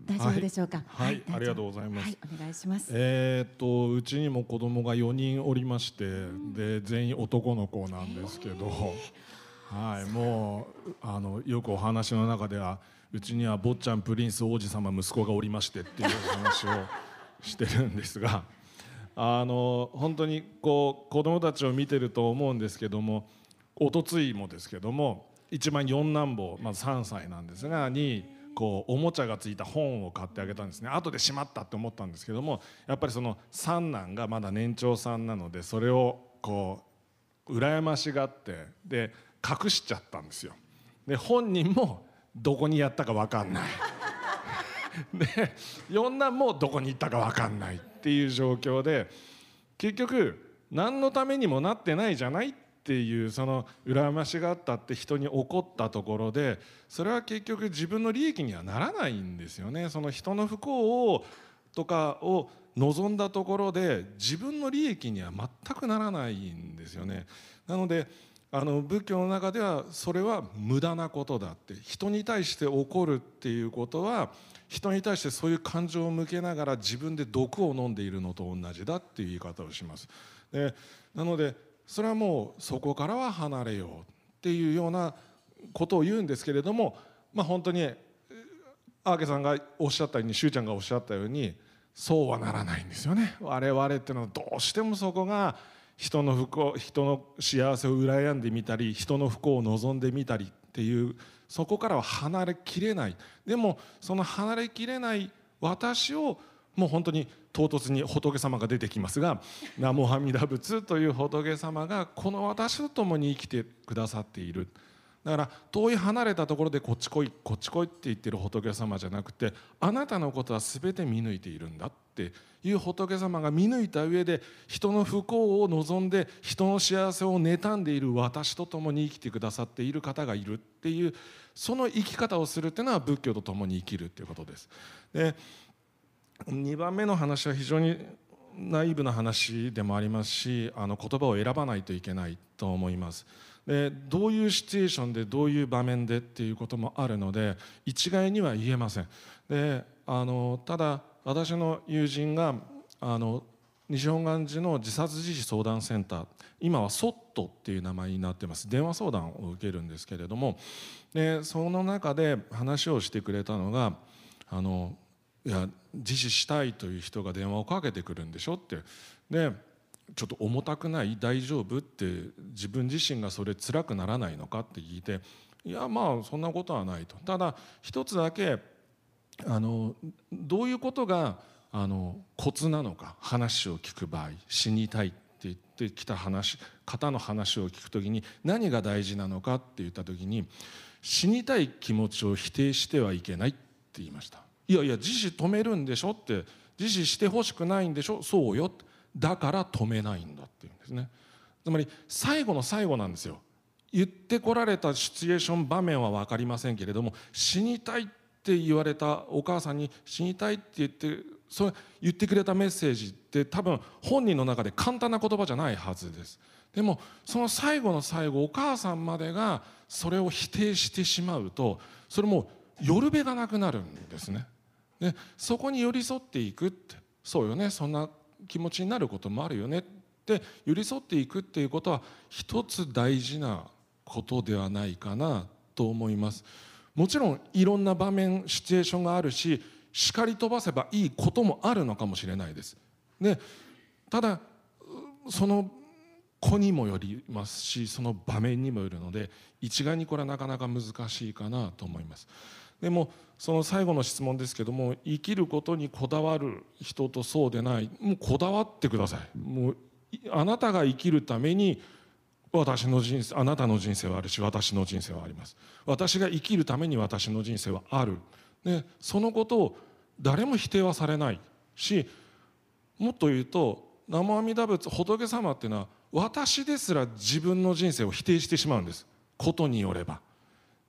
大丈夫でしょうか？はい。はい。ありがとうございます。はい、お願いします。えーっとうちにも子供が4人おりまして、で全員男の子なんですけど、はい。もうあのよくお話の中ではうちには坊ちゃんプリンス王子様息子がおりましてっていう話をしてるんですが あの本当にこう子供たちを見てると思うんですけどもおとついもですけども一番四男坊まず3歳なんですがにこうおもちゃがついた本を買ってあげたんですね後でしまったって思ったんですけどもやっぱりその三男がまだ年長さんなのでそれをこう羨ましがってで隠しちゃったんですよ。で本人もどこにやったか分かんない。で四男もどこに行ったか分かんないっていう状況で結局何のためにもなってないじゃないっていうその羨ましがあったって人に怒ったところでそれは結局自分の利益にはならないんですよね。その人の不幸をとかを望んだところで自分の利益には全くならないんですよね。なのであの仏教の中ではそれは無駄なことだって人に対して怒るっていうことは人に対してそういう感情を向けながら自分で毒を飲んでいるのと同じだっていう言い方をします。でなのでそれはもうそこからは離れようっていうようなことを言うんですけれどもまあ本当にアーケさんがおっしゃったようにしゅうちゃんがおっしゃったようにそうはならないんですよね我々っていうのはどうしてもそこが人の不幸人の幸せを羨んでみたり人の不幸を望んでみたりっていうそこからは離れきれない。でもその離れきれない私をもう本当に唐突に仏様が出てきますが「ナモハミダ仏」という仏様がこの私と共に生きてくださっている。だから遠い離れたところでこっち来いこっち来いって言ってる仏様じゃなくてあなたのことは全て見抜いているんだっていう仏様が見抜いた上で人の不幸を望んで人の幸せを妬んでいる私と共に生きてくださっている方がいるっていうその生き方をするっていうのは仏教と共に生きるっていうことです。で2番目の話は非常にナイーブな話でもありますしあの言葉を選ばないといけないと思います。でどういうシチュエーションでどういう場面でっていうこともあるので一概には言えません。であのただ私の友人があの西本願寺の自殺自死相談センター今はソットっていう名前になってます電話相談を受けるんですけれどもでその中で話をしてくれたのがあのいや自死したいという人が電話をかけてくるんでしょってでちょっと重たくない？大丈夫？って自分自身がそれ辛くならないのかって聞いていやまあそんなことはないと。ただ一つだけあのどういうことがあのコツなのか話を聞く場合死にたいって言ってきた話方の話を聞く時に何が大事なのかって言った時に死にたい気持ちを否定してはいけないって言いました。いやいや自死止めるんでしょって自死してほしくないんでしょ？そうよって。だから止めないんだっていうんですね。つまり最後の最後なんですよ。言ってこられたシチュエーション場面は分かりませんけれども死にたいって言われたお母さんに死にたいって言ってそれ言ってくれたメッセージって多分本人の中で簡単な言葉じゃないはずです。でもその最後の最後お母さんまでがそれを否定してしまうとそれも寄るべがなくなるんですね。でそこに寄り添っていくって。そうよね。そんな気持ちになることもあるよねって寄り添っていくっていうことは一つ大事なことではないかなと思います。もちろんいろんな場面シチュエーションがあるし叱り飛ばせばいいこともあるのかもしれないです。でただその子にもよりますしその場面にもよるので一概にこれはなかなか難しいかなと思います。でもその最後の質問ですけども生きることにこだわる人とそうでない。もうこだわってください。もうあなたが生きるために私の人生あなたの人生はあるし私の人生はあります。私が生きるために私の人生はある。でそのことを誰も否定はされないしもっと言うと南無阿弥陀仏仏様っていうのは私ですら自分の人生を否定してしまうんです。ことによれば。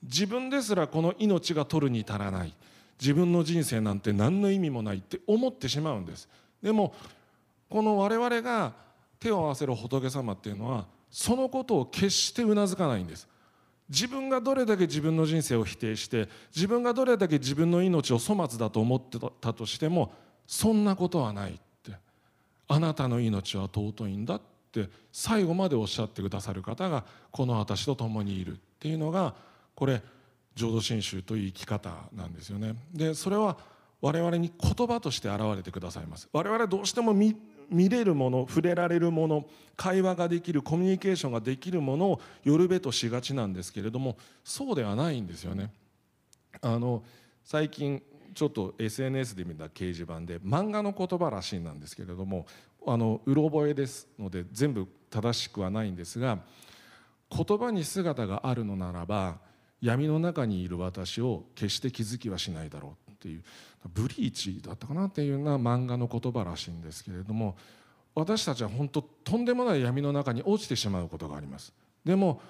自分ですらこの命が取るに足らない。自分の人生なんて何の意味もないって思ってしまうんです。でもこの我々が手を合わせる仏様っていうのはそのことを決してうなずかないんです。自分がどれだけ自分の人生を否定して自分がどれだけ自分の命を粗末だと思ってたとしてもそんなことはないって。あなたの命は尊いんだって最後までおっしゃってくださる方がこの私と共にいるっていうのがこれ浄土真宗という生き方なんですよね。でそれは我々に言葉として現れてくださいます。我々どうしても見見れるもの触れられるもの会話ができるコミュニケーションができるものをよるべとしがちなんですけれどもそうではないんですよね。あの最近ちょっと SNS で見た掲示板で漫画の言葉らしいなんですけれどもあのうろ覚えですので全部正しくはないんですが言葉に姿があるのならば闇の中にいる私を決して気づきはしないだろうっていうブリーチだったかなっていうような漫画の言葉らしいんですけれども私たちは本当とんでもない闇の中に落ちてしまうことがあります。でも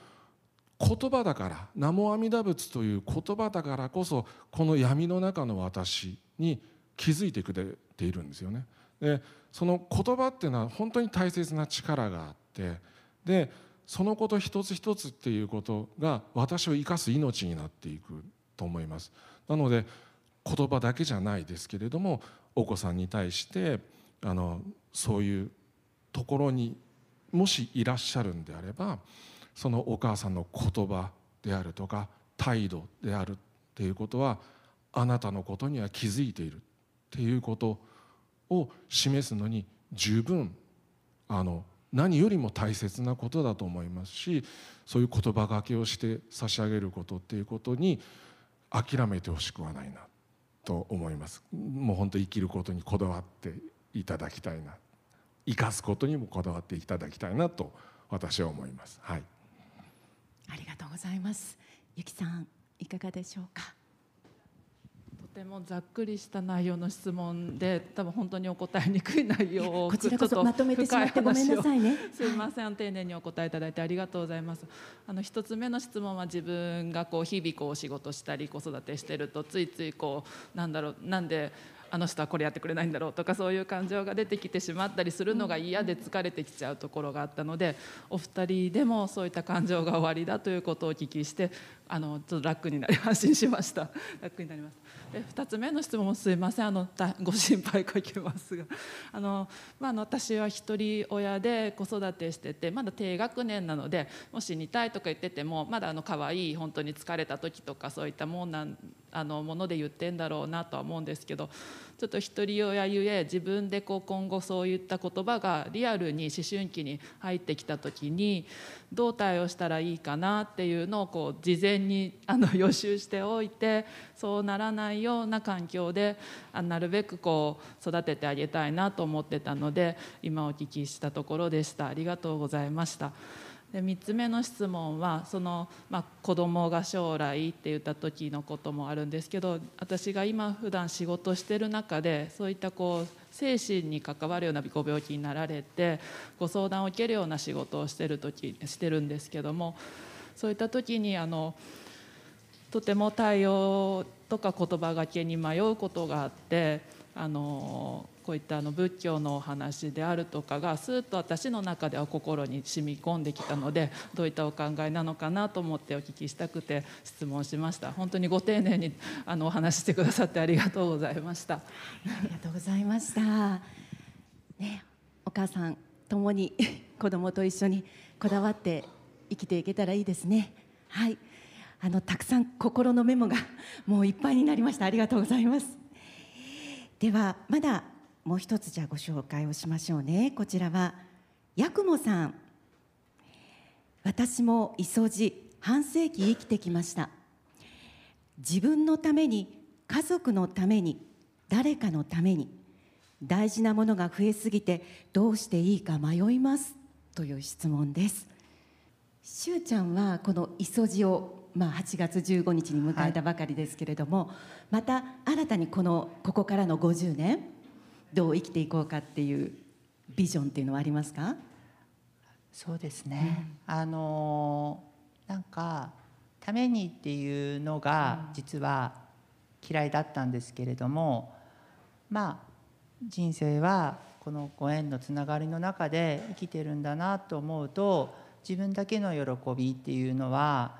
言葉だから「南無阿弥陀仏」という言葉だからこそこの闇の中の私に気づいてくれているんですよね。でその言葉っていうのは本当に大切な力があってでそのこと一つ一つっていうことが私を生かす命になっていくと思います。なので言葉だけじゃないですけれどもお子さんに対してあのそういうところにもしいらっしゃるんであればそのお母さんの言葉であるとか態度であるっていうことはあなたのことには気づいているっていうことを示すのに十分あの何よりも大切なことだと思いますしそういう言葉がけをして差し上げることっていうことに諦めてほしくはないなと思います。もう本当生きることにこだわっていただきたいな。生かすことにもこだわっていただきたいなと私は思います。はい。ありがとうございます。ゆきさんいかがでしょうか？てもざっくりした内容の質問で多分本当にお答えにくい内容を こちらこそちょっとまとめてしまってごめんなさいね。すみません、丁寧にお答えいただいてありがとうございます。あの一つ目の質問は自分がこう日々こう仕事したり子育てしてるとついついこうなんだろうなんであの人はこれやってくれないんだろうとかそういう感情が出てきてしまったりするのが嫌で疲れてきちゃうところがあったのでお二人でもそういった感情が終わりだということをお聞きしてあのちょっと楽になり安心しました。楽になりますで2つ目の質問もすいません。あの ご心配かけますが。あの、まあ、の私は一人親で子育てしててまだ低学年なのでもし死にたいとか言っててもまだあの可愛い本当に疲れた時とかそういったもんなんあのもので言ってんだろうなとは思うんですけどちょっと一人親ゆえ自分でこう今後そういった言葉がリアルに思春期に入ってきた時にどう対応したらいいかなっていうのをこう事前にあの予習しておいてそうならないような環境でなるべくこう育ててあげたいなと思ってたので今お聞きしたところでしたありがとうございました。で3つ目の質問はその、まあ、子供が将来って言った時のこともあるんですけど私が今普段仕事してる中でそういったこう精神に関わるようなご病気になられてご相談を受けるような仕事をしてる時してるんですけどもそういった時にあのとても対応とか言葉がけに迷うことがあってあのこういったあの仏教のお話であるとかがスーッと私の中では心に染み込んできたのでどういったお考えなのかなと思ってお聞きしたくて質問しました本当にご丁寧にあのお話してくださってありがとうございました。ありがとうございました。ね、お母さんともに 子供と一緒にこだわって生きていけたらいいですね。はい、あのたくさん心のメモがもういっぱいになりました。ありがとうございます。ではまだもう一つじゃあご紹介をしましょうね。こちらはヤクモさん。私も磯路半世紀生きてきました。自分のために家族のために誰かのために大事なものが増えすぎてどうしていいか迷いますという質問ですしゅうちゃんはこの磯路をまあ8月15日に迎えたばかりですけれども、また新たにこのここからの50年どう生きていこうかっていうビジョンっていうのはありますか？そうですね、あのなんかためにっていうのが実は嫌いだったんですけれども、まあ人生はこのご縁のつながりの中で生きてるんだなと思うと自分だけの喜びっていうのは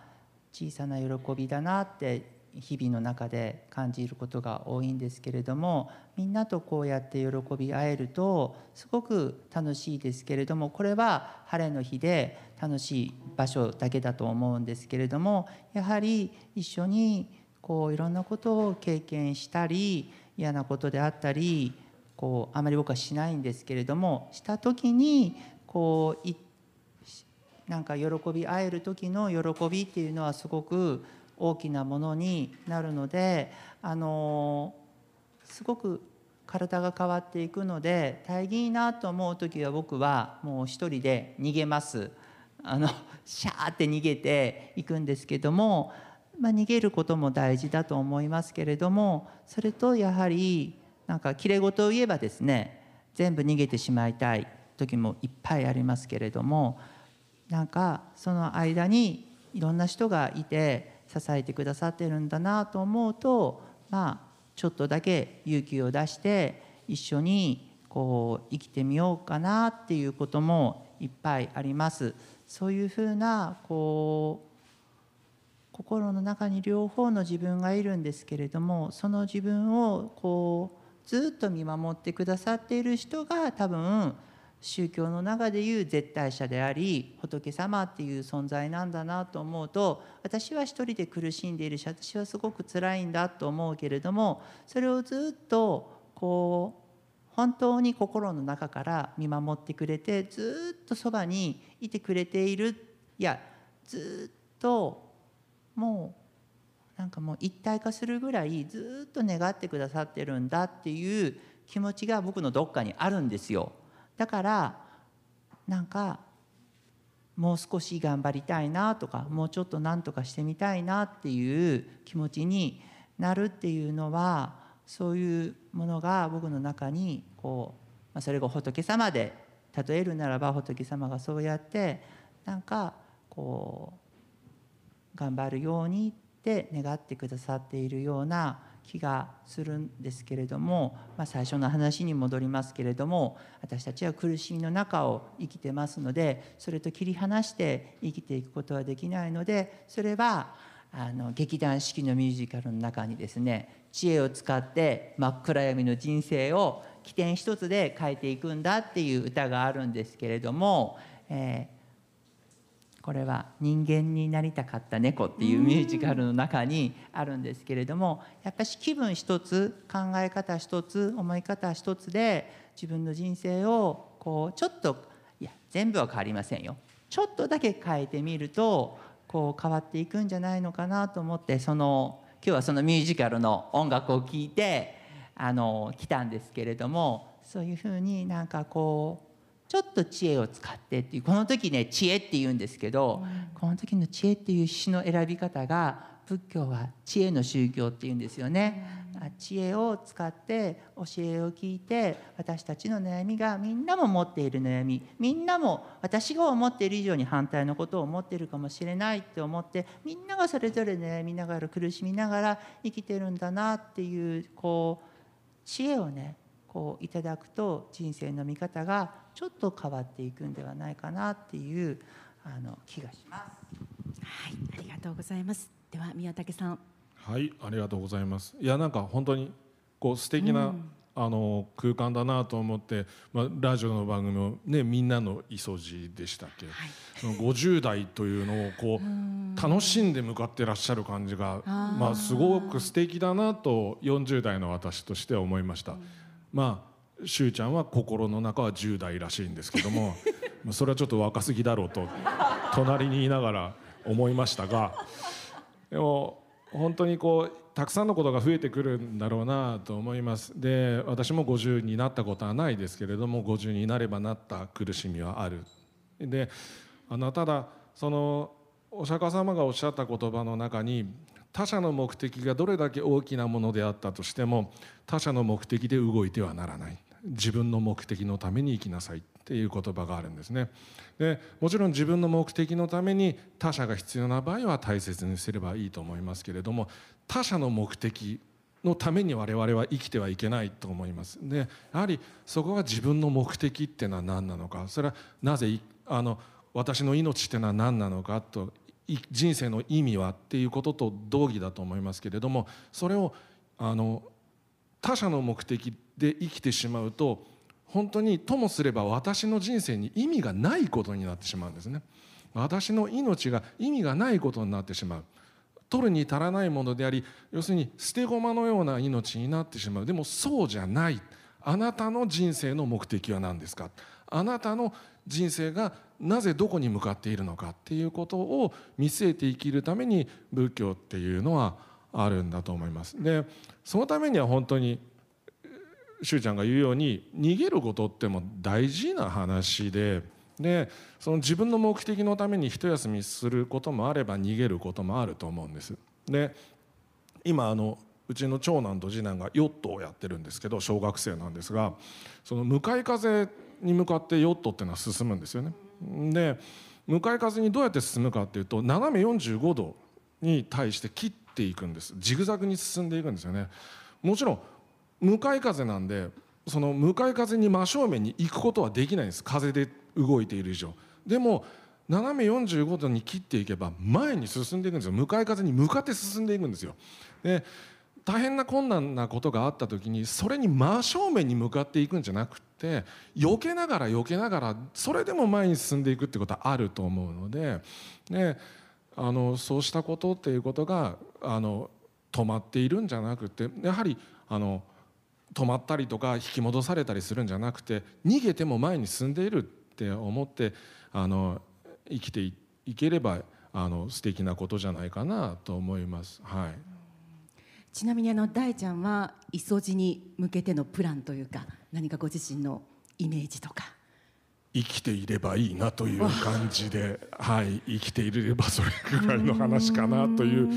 小さな喜びだなって日々の中で感じることが多いんですけれどもみんなとこうやって喜び合えるとすごく楽しいですけれどもこれは晴れの日で楽しい場所だけだと思うんですけれどもやはり一緒にこういろんなことを経験したり嫌なことであったりこうあまり僕はしないんですけれどもした時にこういなんか喜び合える時の喜びっていうのはすごく大きなものになるのであのすごく体が変わっていくので大義いいなと思う時は僕はもう一人で逃げます。あのシャーって逃げていくんですけども、まあ、逃げることも大事だと思いますけれどもそれとやはりなんかきれい事を言えばですね全部逃げてしまいたい時もいっぱいありますけれどもなんかその間にいろんな人がいて支えてくださってるんだなと思うとまあちょっとだけ勇気を出して一緒にこう生きてみようかなっていうこともいっぱいあります。そういうふうなこう心の中に両方の自分がいるんですけれどもその自分をこうずっと見守ってくださっている人が多分宗教の中でいう絶対者であり仏様っていう存在なんだなと思うと私は一人で苦しんでいるし私はすごく辛いんだと思うけれどもそれをずっとこう本当に心の中から見守ってくれてずっとそばにいてくれている。いやずっともうなんかもう一体化するぐらいずっと願ってくださってるんだっていう気持ちが僕のどっかにあるんですよ。だからなんかもう少し頑張りたいなとかもうちょっと何とかしてみたいなっていう気持ちになるっていうのはそういうものが僕の中にこう、まあ、それが仏様で例えるならば仏様がそうやってなんかこう頑張るようにって願ってくださっているような気がするんですけれども、まあ、最初の話に戻りますけれども私たちは苦しみの中を生きてますのでそれと切り離して生きていくことはできないのでそれはあの劇団四季のミュージカルの中にですね知恵を使って真っ暗闇の人生を起点一つで変えていくんだっていう歌があるんですけれども、えーこれは「人間になりたかった猫」っていうミュージカルの中にあるんですけれどもやっぱし気分一つ考え方一つ思い方一つで自分の人生をこうちょっといや全部は変わりませんよ。ちょっとだけ変えてみるとこう変わっていくんじゃないのかなと思ってその今日はそのミュージカルの音楽を聴いてあの来たんですけれどもそういうふうになんかこうちょっと知恵を使ってっていうこの時ね知恵って言うんですけど、この時の知恵っていう詩の選び方が仏教は知恵の宗教っていうんですよね。知恵を使って教えを聞いて私たちの悩みがみんなも持っている悩みみんなも私が思っている以上に反対のことを思っているかもしれないって思ってみんながそれぞれ悩みながら苦しみながら生きてるんだなっていうこう知恵をねこういただくと人生の見方がちょっと変わっていくんではないかなっていうあの気がします。はい、ありがとうございます。では宮武さん。はい、ありがとうございます。いやなんか本当にこう素敵な、うんあの空間だなと思って、まあラジオの番組もねみんなのいそじでしたっけ？その50代というのをこう楽しんで向かってらっしゃる感じがまあすごく素敵だなと40代の私としては思いました。まあしゅうちゃんは心の中は10代らしいんですけども、まあそれはちょっと若すぎだろうと隣にいながら思いましたが。でも本当にこうたくさんのことが増えてくるんだろうなと思いますで私も50になったことはないですけれども50になればなった苦しみはあるであのただそのお釈迦様がおっしゃった言葉の中に他者の目的がどれだけ大きなものであったとしても他者の目的で動いてはならない。自分の目的のために生きなさいっていう言葉があるんですね。でもちろん自分の目的のために他者が必要な場合は大切にすればいいと思いますけれども他者の目的のために我々は生きてはいけないと思います。でやはりそこが自分の目的っていうのは何なのか。それはなぜあの私の命っていうのは何なのかと人生の意味はっていうことと同義だと思いますけれどもそれをあの他者の目的で生きてしまうと本当にともすれば私の人生に意味がないことになってしまうんですね。私の命が意味がないことになってしまう。取るに足らないものであり要するに捨て駒のような命になってしまう。でもそうじゃない。あなたの人生の目的は何ですか？あなたの人生がなぜどこに向かっているのかっていうことを見据えて生きるために仏教っていうのはあるんだと思います。でそのためには本当にしゅうちゃんが言うように逃げることっても大事な話ででその自分の目的のために一休みすることもあれば逃げることもあると思うんです。で今あのうちの長男と次男がヨットをやってるんですけど小学生なんですがその向かい風に向かってヨットっていうのは進むんですよね。で向かい風にどうやって進むかっていうと斜め45度に対して切っていくんです。ジグザグに進んでいくんですよね。もちろん向かい風なんでその向かい風に真正面に行くことはできないんです。風で動いている以上。でも斜め45度に切っていけば前に進んでいくんですよ。向かい風に向かって進んでいくんですよ。で大変な困難なことがあった時にそれに真正面に向かっていくんじゃなくてて避けながら避けながらそれでも前に進んでいくってことはあると思うのでであのそうしたことっていうことがあの止まっているんじゃなくてやはりあの止まったりとか引き戻されたりするんじゃなくて逃げても前に進んでいるって思ってあの生きていいければあの素敵なことじゃないかなと思います。はいちなみにあの大ちゃんは磯路に向けてのプランというか何かご自身のイメージとか。生きていればいいなという感じで、はい、生きていればそれぐらいの話かなという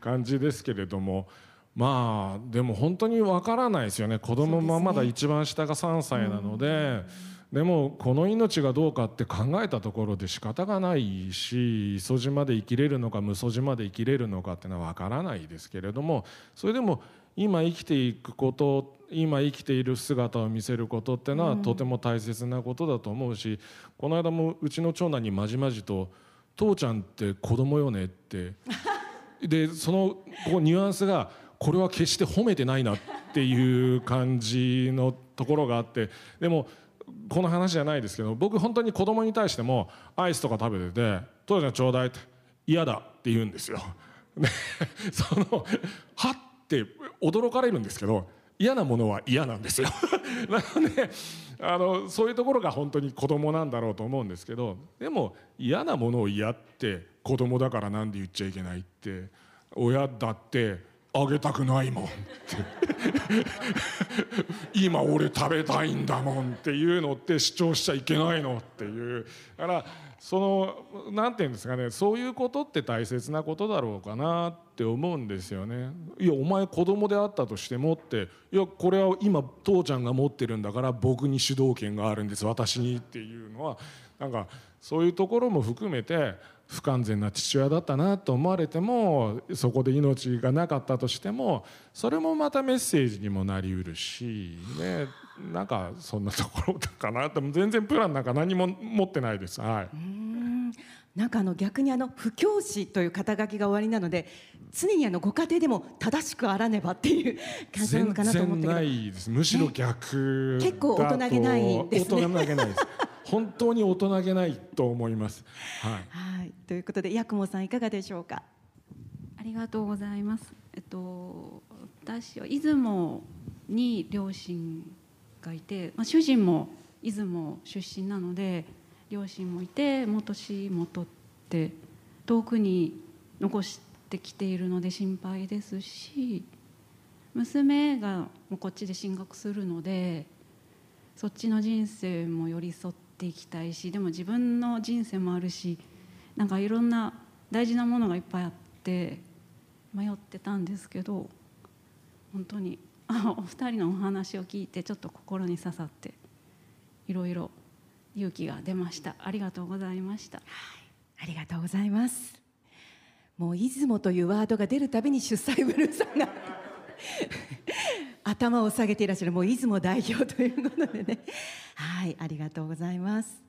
感じですけれども。まあでも本当にわからないですよね。子供もまだ一番下が3歳なのででもこの命がどうかって考えたところで仕方がないし磯島で生きれるのか無曽島で生きれるのかっていうのはわからないですけれども。それでも今生きていくこと今生きている姿を見せることってのはとても大切なことだと思うしこの間もうちの長男にまじまじと「父ちゃんって子供よね」って でそのこうニュアンスがこれは決して褒めてないなっていう感じのところがあってでもこの話じゃないですけど僕本当に子供に対してもアイスとか食べてて「父ちゃんちょうだい」って「嫌だ」って言うんですよ。でそのはって驚かれるんですけど嫌なものは嫌なんですよ。なのであのそういうところが本当に子供なんだろうと思うんですけどでも嫌なものを嫌って子供だからなんで言っちゃいけないって親だってあげたくないもんって。今俺食べたいんだもんっていうのって主張しちゃいけないのっていう。だからその何て言うんですかねそういうことって大切なことだろうかなってって思うんですよね。いやお前子供であったとしてもって。いやこれは今父ちゃんが持ってるんだから僕に主導権があるんです。私にっていうのは。なんかそういうところも含めて不完全な父親だったなと思われてもそこで命がなかったとしてもそれもまたメッセージにもなりうるし、ね、なんかそんなところかなと。全然プランなんか何も持ってないです。はい。なんかあの逆にあの不教師という肩書きが終わりなので常にあのご家庭でも正しくあらねばっていう感じなのかなと思ってないですむしろ逆、ね、結構大人げないですね。大人げないです。本当に大人げないと思います。はい、はい、ということで八雲さんいかがでしょうか？ありがとうございます。えっと私は出雲に両親がいて、まあ、主人も出雲出身なので両親もいて元市も取って遠くに残してきているので心配ですし娘がもうこっちで進学するのでそっちの人生も寄り添っていきたいしでも自分の人生もあるしなんかいろんな大事なものがいっぱいあって迷ってたんですけど本当にお二人のお話を聞いてちょっと心に刺さっていろいろ勇気が出ました。ありがとうございました、はい、ありがとうございます。もう出雲というワードが出るたびに出西ブルーさんが 頭を下げていらっしゃる。もう出雲代表ということでね。はい。ありがとうございます。